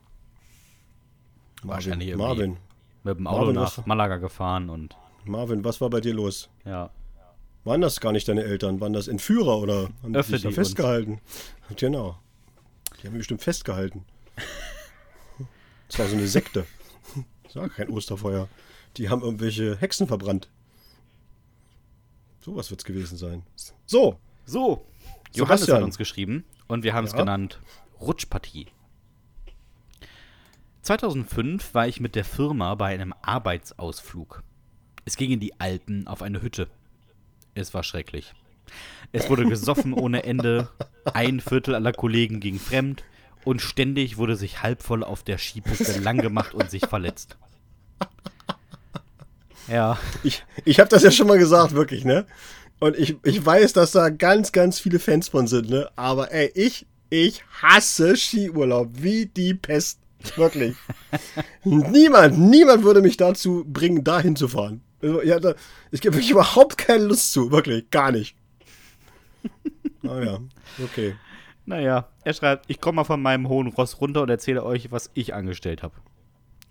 Wahrscheinlich Marvin, Mit dem Auto Marvin, nach was- Malaga gefahren und Marvin, was war bei dir los? ja. Waren das gar nicht deine Eltern? Waren das Entführer oder haben die dich da festgehalten? [LAUGHS] Genau. Die haben mich bestimmt festgehalten. Das war so eine Sekte. Das war kein Osterfeuer. Die haben irgendwelche Hexen verbrannt. Sowas wird's gewesen sein. So, So, Johannes Sebastian. hat uns geschrieben und wir haben es Ja. genannt Rutschpartie. 2005 war ich mit der Firma bei einem Arbeitsausflug. Es ging in die Alpen auf eine Hütte. Es war schrecklich. Es wurde gesoffen [LAUGHS] ohne Ende, ein Viertel aller Kollegen ging fremd und ständig wurde sich halbvoll auf der Skipiste lang gemacht und sich verletzt. Ja, ich, ich habe das ja schon mal gesagt, wirklich, ne? Und ich, ich weiß, dass da ganz, ganz viele Fans von sind, ne? Aber ey, ich, ich hasse Skiurlaub wie die Pest. Wirklich. [LAUGHS] niemand, niemand würde mich dazu bringen, da hinzufahren. Also, ja, da, ich gebe überhaupt keine Lust zu, wirklich, gar nicht. [LAUGHS] Ah ja, okay. Naja, er schreibt, ich komme mal von meinem hohen Ross runter und erzähle euch, was ich angestellt habe.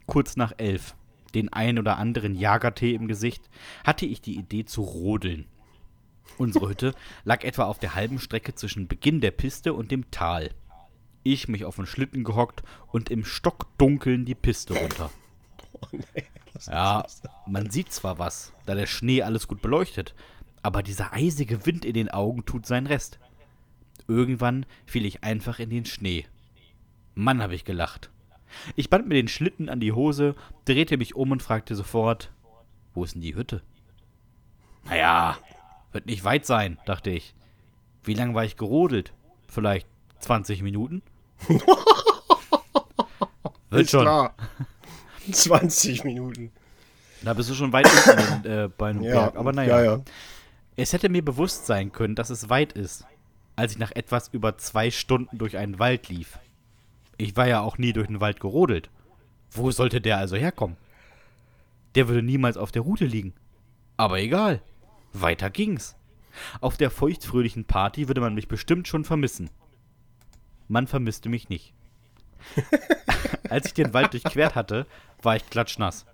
Kurz nach elf, den ein oder anderen Jagertee im Gesicht, hatte ich die Idee zu rodeln. Unsere Hütte lag etwa auf der halben Strecke zwischen Beginn der Piste und dem Tal. Ich mich auf den Schlitten gehockt und im Stockdunkeln die Piste runter. Ja, man sieht zwar was, da der Schnee alles gut beleuchtet, aber dieser eisige Wind in den Augen tut seinen Rest. Irgendwann fiel ich einfach in den Schnee. Mann, habe ich gelacht. Ich band mir den Schlitten an die Hose, drehte mich um und fragte sofort, wo ist denn die Hütte? Naja, wird nicht weit sein, dachte ich. Wie lange war ich gerodelt? Vielleicht 20 Minuten? [LAUGHS] wird schon. klar. [LAUGHS] 20 Minuten. Da bist du schon weit unten äh, bei einem Ja, Berg. Aber naja. ja, ja. Es hätte mir bewusst sein können, dass es weit ist, als ich nach etwas über zwei Stunden durch einen Wald lief. Ich war ja auch nie durch den Wald gerodelt. Wo sollte der also herkommen? Der würde niemals auf der Route liegen. Aber egal. Weiter ging's. Auf der feuchtfröhlichen Party würde man mich bestimmt schon vermissen. Man vermisste mich nicht. [LAUGHS] Als ich den Wald durchquert hatte, war ich klatschnass.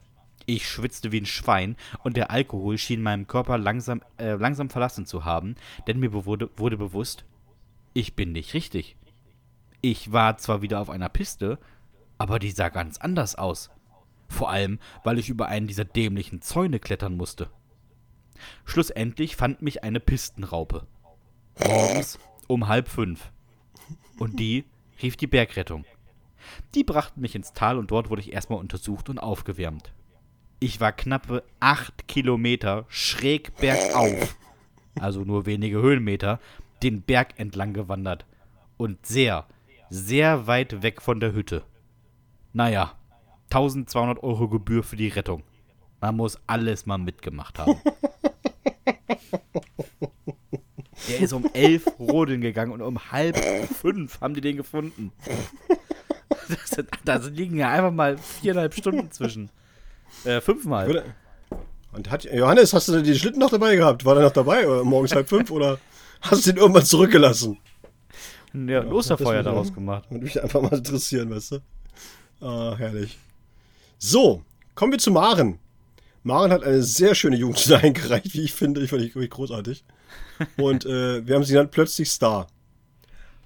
Ich schwitzte wie ein Schwein und der Alkohol schien meinem Körper langsam, äh, langsam verlassen zu haben, denn mir wurde, wurde bewusst, ich bin nicht richtig. Ich war zwar wieder auf einer Piste, aber die sah ganz anders aus. Vor allem, weil ich über einen dieser dämlichen Zäune klettern musste. Schlussendlich fand mich eine Pistenraupe. Morgens um halb fünf. Und die rief die Bergrettung. Die brachten mich ins Tal und dort wurde ich erstmal untersucht und aufgewärmt. Ich war knappe acht Kilometer schräg bergauf, also nur wenige Höhenmeter, den Berg entlang gewandert. Und sehr, sehr weit weg von der Hütte. Naja, 1200 Euro Gebühr für die Rettung. Man muss alles mal mitgemacht haben. [LAUGHS] Der ist um elf rodeln gegangen und um halb fünf haben die den gefunden. Da liegen ja einfach mal viereinhalb Stunden zwischen. Äh, fünfmal. Und hat, Johannes, hast du den Schlitten noch dabei gehabt? War der noch dabei? Oder morgens halb fünf? Oder hast du den irgendwann zurückgelassen? Ja, ein Osterfeuer daraus gemacht. Würde mich einfach mal interessieren, weißt du? Ah, herrlich. So, kommen wir zu Maren. Maren hat eine sehr schöne Jugendsünde [LAUGHS] eingereicht, wie ich finde. Ich fand ich großartig. Und äh, wir haben sie genannt plötzlich Star.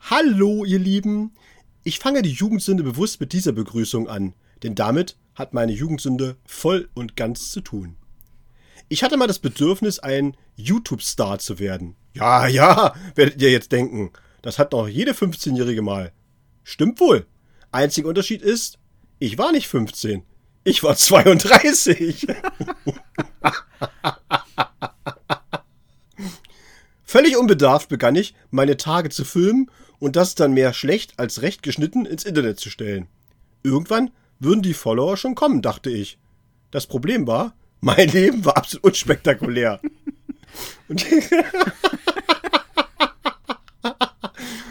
Hallo, ihr Lieben. Ich fange die Jugendsünde bewusst mit dieser Begrüßung an, denn damit hat meine Jugendsünde voll und ganz zu tun. Ich hatte mal das Bedürfnis, ein YouTube-Star zu werden. Ja, ja, werdet ihr jetzt denken. Das hat doch jede 15-Jährige mal. Stimmt wohl. Einziger Unterschied ist, ich war nicht 15. Ich war 32. Völlig unbedarft begann ich, meine Tage zu filmen und das dann mehr schlecht als recht geschnitten ins Internet zu stellen. Irgendwann würden die Follower schon kommen, dachte ich. Das Problem war, mein Leben war absolut unspektakulär. Und die,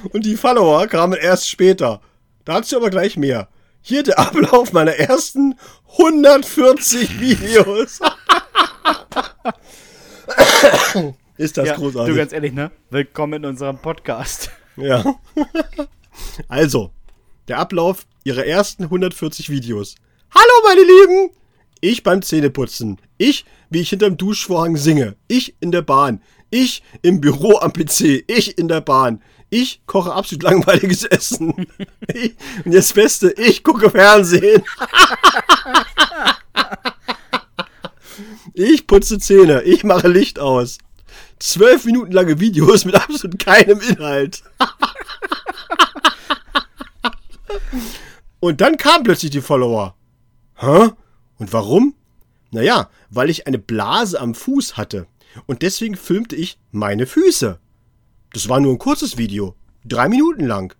[LAUGHS] und die Follower kamen erst später. Dazu aber gleich mehr. Hier der Ablauf meiner ersten 140 Videos. Ist das ja, großartig. Du ganz ehrlich, ne? Willkommen in unserem Podcast. Ja. Also, der Ablauf ihrer ersten 140 Videos. Hallo, meine Lieben! Ich beim Zähneputzen. Ich, wie ich hinterm Duschvorhang singe. Ich in der Bahn. Ich im Büro am PC. Ich in der Bahn. Ich koche absolut langweiliges [LAUGHS] Essen. Ich, und das Beste, ich gucke Fernsehen. Ich putze Zähne. Ich mache Licht aus. Zwölf Minuten lange Videos mit absolut keinem Inhalt. Und dann kamen plötzlich die Follower. Hä? Und warum? Naja, weil ich eine Blase am Fuß hatte. Und deswegen filmte ich meine Füße. Das war nur ein kurzes Video. Drei Minuten lang.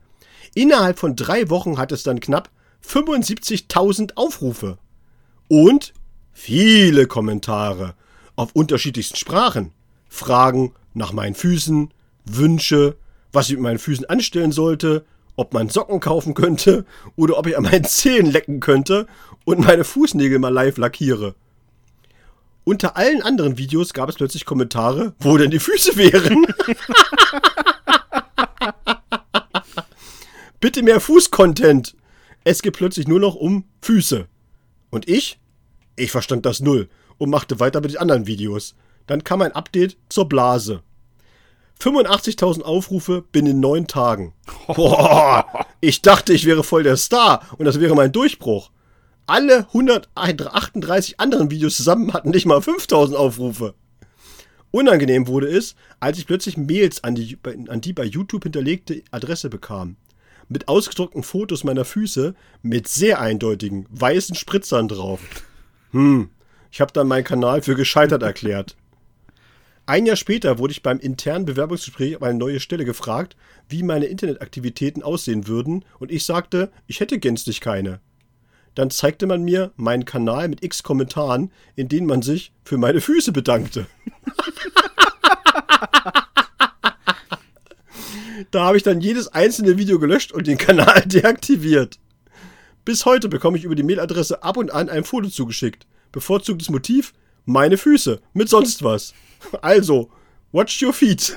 Innerhalb von drei Wochen hat es dann knapp 75.000 Aufrufe. Und viele Kommentare auf unterschiedlichsten Sprachen. Fragen nach meinen Füßen, Wünsche, was ich mit meinen Füßen anstellen sollte, ob man Socken kaufen könnte [LAUGHS] oder ob ich an meinen Zehen lecken könnte und meine Fußnägel mal live lackiere. Unter allen anderen Videos gab es plötzlich Kommentare, wo denn die Füße wären. [LAUGHS] Bitte mehr Fußcontent. Es geht plötzlich nur noch um Füße. Und ich? Ich verstand das null und machte weiter mit den anderen Videos. Dann kam ein Update zur Blase. 85.000 Aufrufe binnen neun Tagen. [LAUGHS] Boah, ich dachte, ich wäre voll der Star und das wäre mein Durchbruch. Alle 138 anderen Videos zusammen hatten nicht mal 5000 Aufrufe. Unangenehm wurde es, als ich plötzlich Mails an die, an die bei YouTube hinterlegte Adresse bekam. Mit ausgedruckten Fotos meiner Füße mit sehr eindeutigen weißen Spritzern drauf. Hm, ich habe dann meinen Kanal für gescheitert erklärt. Ein Jahr später wurde ich beim internen Bewerbungsgespräch auf eine neue Stelle gefragt, wie meine Internetaktivitäten aussehen würden, und ich sagte, ich hätte gänzlich keine. Dann zeigte man mir meinen Kanal mit x Kommentaren, in denen man sich für meine Füße bedankte. [LAUGHS] da habe ich dann jedes einzelne Video gelöscht und den Kanal [LAUGHS] deaktiviert. Bis heute bekomme ich über die Mailadresse ab und an ein Foto zugeschickt. Bevorzugtes Motiv? Meine Füße. Mit sonst was. [LAUGHS] Also, Watch your feet. [LAUGHS]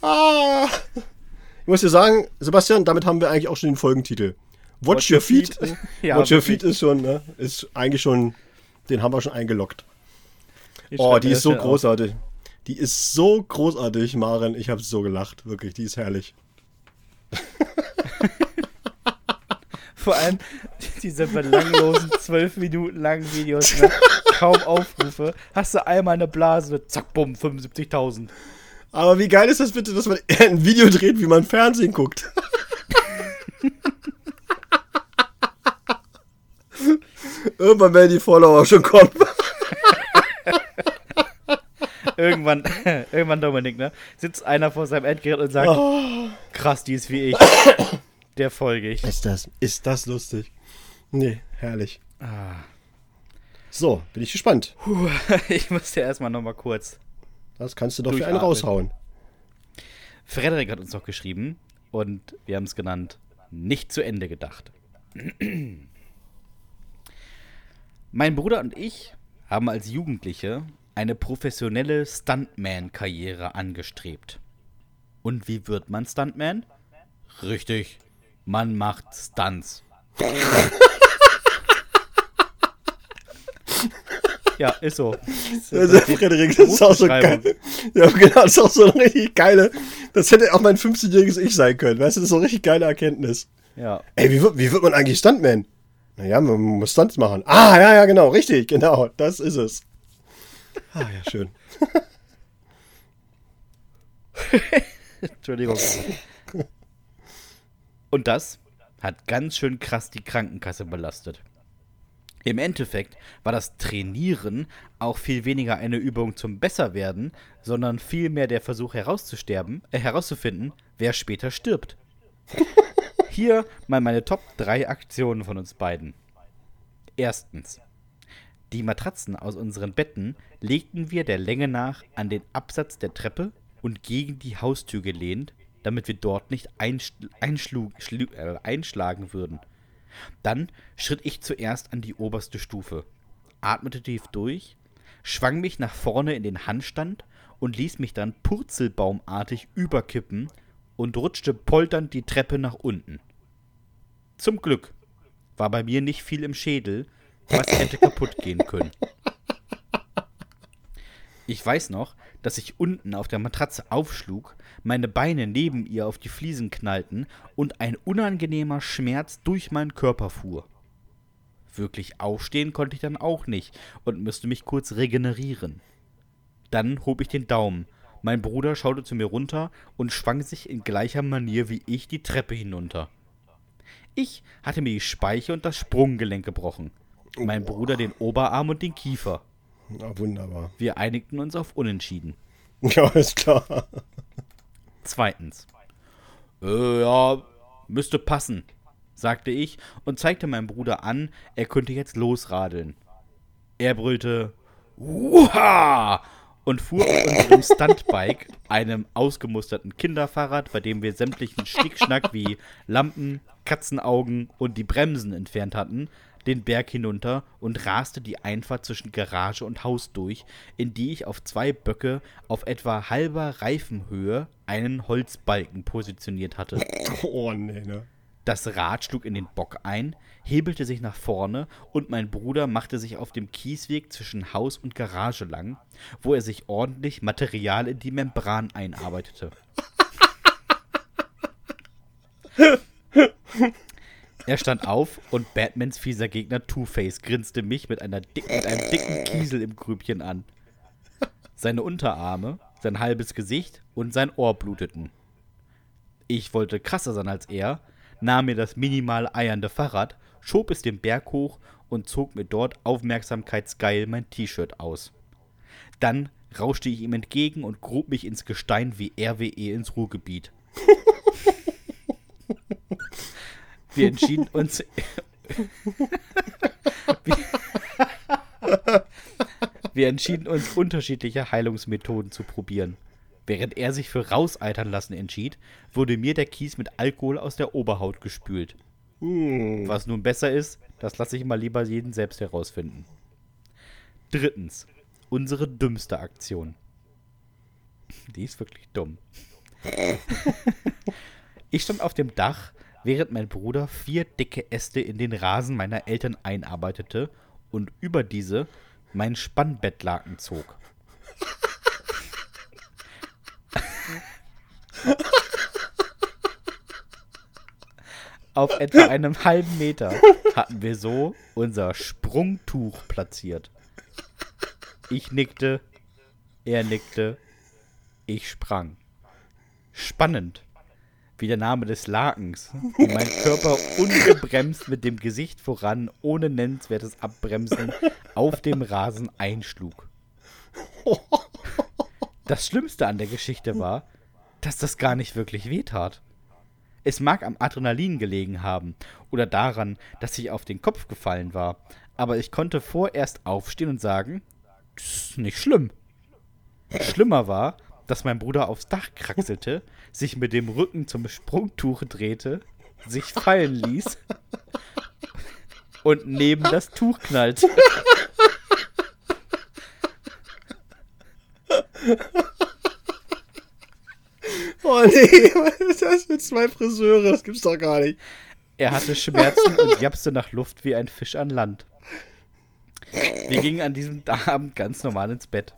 ah. Ich muss dir sagen, Sebastian, damit haben wir eigentlich auch schon den Folgentitel. Watch, Watch your feet. feet. ja, Watch your feet ist schon, ne, ist eigentlich schon, den haben wir schon eingeloggt. oh, die ist so großartig. Auf. Die ist so großartig, Maren. Ich habe so gelacht, wirklich. Die ist herrlich. [LAUGHS] Vor allem diese belanglosen zwölf Minuten langen Videos, ne? kaum Aufrufe. Hast du einmal eine Blase, zack, bumm, 75.000. Aber wie geil ist das bitte, dass man ein Video dreht, wie man Fernsehen guckt? [LAUGHS] Irgendwann werden die Follower schon kommen. Irgendwann, [LAUGHS] irgendwann, Dominik, ne? Sitzt einer vor seinem Endgerät und sagt: oh. Krass, die ist wie ich. Der folge ich. Ist das, ist das lustig? Nee, herrlich. Ah. So, bin ich gespannt. Puh, [LAUGHS] ich muss dir erstmal nochmal kurz. Das kannst du doch für einen raushauen. Frederik hat uns noch geschrieben und wir haben es genannt: Nicht zu Ende gedacht. [CLEARS THROAT] mein Bruder und ich haben als Jugendliche eine professionelle Stuntman-Karriere angestrebt. Und wie wird man Stuntman? Richtig, man macht Stunts. ja, ist so. Ist also, Frederik, das ist auch so geil. Ja, genau, das ist auch so eine richtig geile. Das hätte auch mein 15-jähriges Ich sein können. Weißt du, das ist so eine richtig geile Erkenntnis. Ja. Ey, wie wird, wie wird man eigentlich Stuntman? Naja, man muss Stunts machen. Ah, ja, ja, genau, richtig, genau. Das ist es. Ah, ja, schön. [LAUGHS] Entschuldigung. Und das hat ganz schön krass die Krankenkasse belastet. Im Endeffekt war das Trainieren auch viel weniger eine Übung zum Besserwerden, sondern vielmehr der Versuch herauszusterben, äh, herauszufinden, wer später stirbt. Hier mal meine Top 3 Aktionen von uns beiden. Erstens. Die Matratzen aus unseren Betten legten wir der Länge nach an den Absatz der Treppe und gegen die Haustür gelehnt, damit wir dort nicht einschlu äh, einschlagen würden. Dann schritt ich zuerst an die oberste Stufe, atmete tief durch, schwang mich nach vorne in den Handstand und ließ mich dann purzelbaumartig überkippen und rutschte polternd die Treppe nach unten. Zum Glück war bei mir nicht viel im Schädel, was hätte kaputt gehen können. Ich weiß noch, dass ich unten auf der Matratze aufschlug, meine Beine neben ihr auf die Fliesen knallten und ein unangenehmer Schmerz durch meinen Körper fuhr. Wirklich aufstehen konnte ich dann auch nicht und müsste mich kurz regenerieren. Dann hob ich den Daumen. Mein Bruder schaute zu mir runter und schwang sich in gleicher Manier wie ich die Treppe hinunter. Ich hatte mir die Speiche und das Sprunggelenk gebrochen mein Bruder den Oberarm und den Kiefer. Na, wunderbar. Wir einigten uns auf Unentschieden. [LAUGHS] Ja, ist klar. Zweitens. Äh, ja, müsste passen, sagte ich und zeigte meinem Bruder an, er könnte jetzt losradeln. Er brüllte Uha! und fuhr auf unserem Stuntbike, einem ausgemusterten Kinderfahrrad, bei dem wir sämtlichen Schnickschnack wie Lampen, Katzenaugen und die Bremsen entfernt hatten, den Berg hinunter und raste die Einfahrt zwischen Garage und Haus durch, in die ich auf zwei Böcke auf etwa halber Reifenhöhe einen Holzbalken positioniert hatte. [LAUGHS] Oh nee, ne? Das Rad schlug in den Bock ein, hebelte sich nach vorne und mein Bruder machte sich auf dem Kiesweg zwischen Haus und Garage lang, wo er sich ordentlich Material in die Membran einarbeitete. [LAUGHS] Er stand auf und Batmans fieser Gegner Two-Face grinste mich mit, einer dick, mit einem dicken Kiesel im Grübchen an. Seine Unterarme, sein halbes Gesicht und sein Ohr bluteten. Ich wollte krasser sein als er, nahm mir das minimal eiernde Fahrrad, schob es den Berg hoch und zog mir dort aufmerksamkeitsgeil mein T-Shirt aus. Dann rauschte ich ihm entgegen und grub mich ins Gestein wie RWE ins Ruhrgebiet. [LAUGHS] Wir entschieden uns. wir, [LAUGHS] wir entschieden uns, unterschiedliche Heilungsmethoden zu probieren. Während er sich für rauseitern lassen entschied, wurde mir der Kies mit Alkohol aus der Oberhaut gespült. Hm. Was nun besser ist, das lasse ich mal lieber jeden selbst herausfinden. Drittens, unsere dümmste Aktion. Die ist wirklich dumm. [LAUGHS] ich stand auf dem Dach, während mein Bruder vier dicke Äste in den Rasen meiner Eltern einarbeitete und über diese mein Spannbettlaken zog. Auf etwa einem halben Meter hatten wir so unser Sprungtuch platziert. Ich nickte, er nickte, ich sprang. Spannend, wie der Name des Lakens, wie mein Körper ungebremst mit dem Gesicht voran, ohne nennenswertes Abbremsen, auf dem Rasen einschlug. Das Schlimmste an der Geschichte war, dass das gar nicht wirklich wehtat. Es mag am Adrenalin gelegen haben oder daran, dass ich auf den Kopf gefallen war, aber ich konnte vorerst aufstehen und sagen, das ist nicht schlimm. Schlimmer war, dass mein Bruder aufs Dach kraxelte, sich mit dem Rücken zum Sprungtuch drehte, sich fallen ließ und neben das Tuch knallte. Oh nee, was ist das mit zwei Friseure? Das gibt's doch gar nicht. Er hatte Schmerzen und japste nach Luft wie ein Fisch an Land. Wir gingen an diesem Abend ganz normal ins Bett.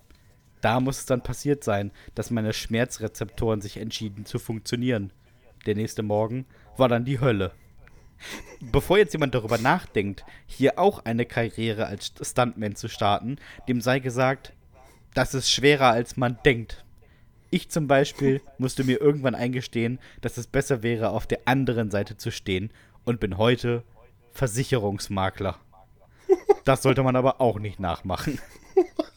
Da muss es dann passiert sein, dass meine Schmerzrezeptoren sich entschieden zu funktionieren. Der nächste Morgen war dann die Hölle. Bevor jetzt jemand darüber nachdenkt, hier auch eine Karriere als Stuntman zu starten, dem sei gesagt, das ist schwerer als man denkt. Ich zum Beispiel musste mir irgendwann eingestehen, dass es besser wäre, auf der anderen Seite zu stehen und bin heute Versicherungsmakler. Das sollte man aber auch nicht nachmachen. [LAUGHS]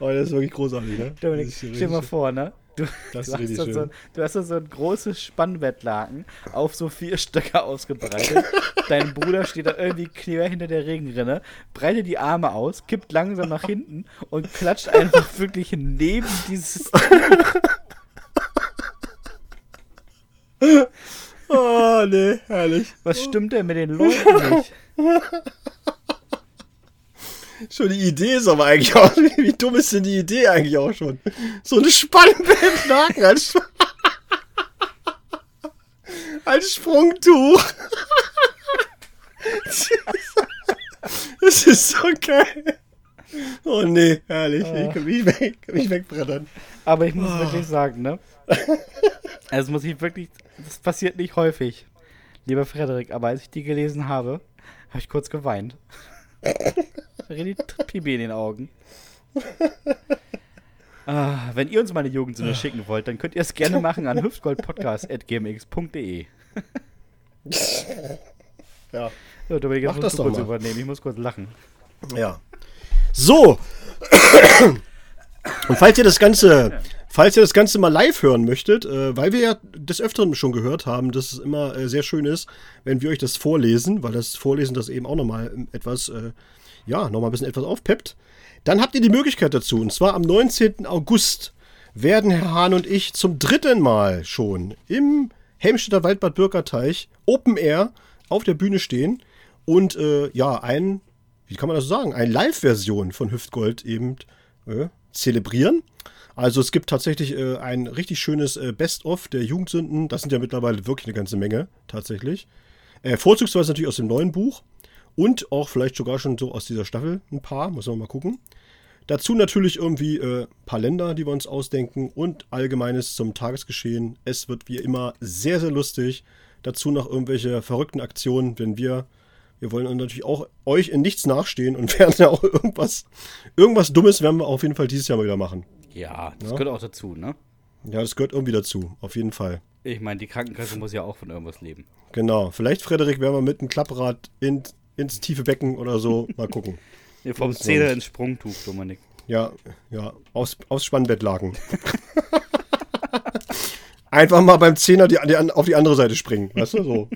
Oh, das ist wirklich großartig, ne? Dominik, stell dir mal vor, ne? Du, Das ist du, hast so, ein- du hast so ein großes Spannbettlaken auf so vier [LAUGHS] Stöcke ausgebreitet. Dein Bruder steht da irgendwie quer hinter der Regenrinne, breitet die Arme aus, kippt langsam nach hinten und klatscht einfach wirklich neben dieses. [LAUGHS] [LAUGHS] Oh, nee, herrlich. Was stimmt denn mit den Leuten nicht? Schon die Idee ist aber eigentlich auch, wie, wie dumm ist denn die Idee eigentlich auch schon? So eine Spannbettlaken als, als Sprungtuch. Das ist so geil. Oh nee, herrlich. Ich kann mich, weg, kann mich wegbrettern. Aber ich muss wirklich sagen, ne? Also muss ich wirklich. Das passiert nicht häufig, lieber Frederik, aber als ich die gelesen habe, habe ich kurz geweint. [LAUGHS] Richtig Pipi in den Augen. Ah, wenn ihr uns mal eine Jugendsünde schicken wollt, dann könnt ihr es gerne machen an hüftgoldpodcast.gmx.de. [LAUGHS] Ja. So, Dominik, jetzt Mach musst das du doch kurz mal. übernehmen. Ich muss kurz lachen. Ja. So. [COUGHS] Und falls ihr das Ganze, falls ihr das Ganze mal live hören möchtet, äh, weil wir ja des Öfteren schon gehört haben, dass es immer äh, sehr schön ist, wenn wir euch das vorlesen, weil das Vorlesen das eben auch nochmal etwas, äh, ja, nochmal ein bisschen etwas aufpeppt, dann habt ihr die Möglichkeit dazu. Und zwar am 19. August werden Herr Hahn und ich zum dritten Mal schon im Helmstedter Waldbad Bürgerteich Open Air auf der Bühne stehen und äh, ja, ein, wie kann man das sagen, eine Live-Version von Hüftgold eben äh, zelebrieren. Also es gibt tatsächlich äh, ein richtig schönes äh, Best-of der Jugendsünden. Das sind ja mittlerweile wirklich eine ganze Menge, tatsächlich. Äh, vorzugsweise natürlich aus dem neuen Buch und auch vielleicht sogar schon so aus dieser Staffel ein paar, muss man mal gucken. Dazu natürlich irgendwie äh, ein paar Länder, die wir uns ausdenken und Allgemeines zum Tagesgeschehen. Es wird wie immer sehr, sehr lustig. Dazu noch irgendwelche verrückten Aktionen, wenn wir, wir wollen natürlich auch euch in nichts nachstehen und [LAUGHS] werden ja auch irgendwas, irgendwas Dummes werden wir auf jeden Fall dieses Jahr mal wieder machen. Ja, das Ja. gehört auch dazu, ne? Ja, das gehört irgendwie dazu, auf jeden Fall. Ich meine, die Krankenkasse muss ja auch von irgendwas leben. Genau. Vielleicht, Frederik, werden wir mit einem Klapprad in, ins tiefe Becken oder so mal gucken. [LAUGHS] Nee, vom So. Zähler ins Sprungtuch, Dominik. Ja, ja, aus, aufs Spannbettlaken. [LAUGHS] Einfach mal beim Zehner die, die, auf die andere Seite springen, weißt du, so.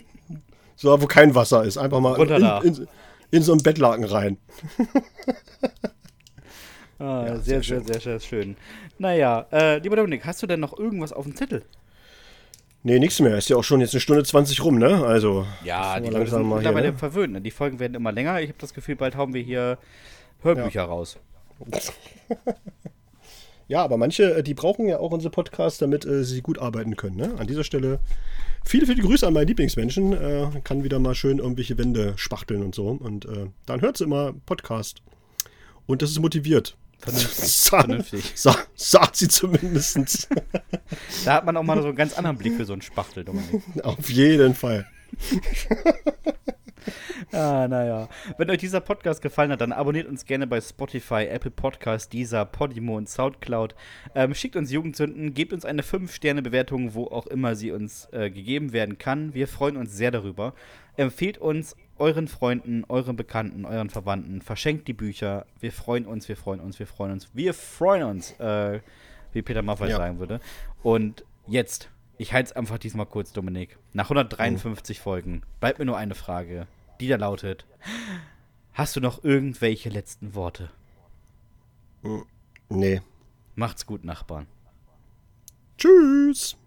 So, wo kein Wasser ist. Einfach mal in, in, in so einen Bettlaken rein. Ah, sehr, sehr, sehr, sehr, schön. Naja, äh, lieber Dominik, hast du denn noch irgendwas auf dem Zettel? Nee, nichts mehr. Ist ja auch schon jetzt eine Stunde 20 rum, ne? Also. Ja, die Leute sind langsam mal hier, mittlerweile ne? verwöhnt. Ne? Die Folgen werden immer länger. Ich habe das Gefühl, bald hauen wir hier Hörbücher raus. [LAUGHS] Ja, aber manche, äh, die brauchen ja auch unsere Podcasts, damit äh, sie gut arbeiten können. Ne? An dieser Stelle viele, viele Grüße an meinen Lieblingsmenschen. Äh, kann wieder mal schön irgendwelche Wände spachteln und so. Und äh, dann hört sie immer Podcast. Und das ist motiviert. Vernünftig. [LAUGHS] Sa Vernünftig. sa sagt sie zumindest. [LAUGHS] Da hat man auch mal so einen ganz anderen Blick für so einen Spachtel, Dominik. Auf jeden Fall. [LAUGHS] Ah, naja. Wenn euch dieser Podcast gefallen hat, dann abonniert uns gerne bei Spotify, Apple Podcast, Deezer, Podimo und Soundcloud. Ähm, schickt uns Jugendsünden, gebt uns eine 5-Sterne-Bewertung, wo auch immer sie uns äh, gegeben werden kann. Wir freuen uns sehr darüber. Empfehlt uns euren Freunden, euren Bekannten, euren Verwandten. Verschenkt die Bücher. Wir freuen uns, wir freuen uns, wir freuen uns. Wir freuen uns, äh, wie Peter Maffay Ja. sagen würde. Und jetzt, ich halte es einfach diesmal kurz, Dominik. Nach 153 Folgen bleibt mir nur eine Frage, die da lautet: Hast du noch irgendwelche letzten Worte? Nee. Macht's gut, Nachbarn. Tschüss.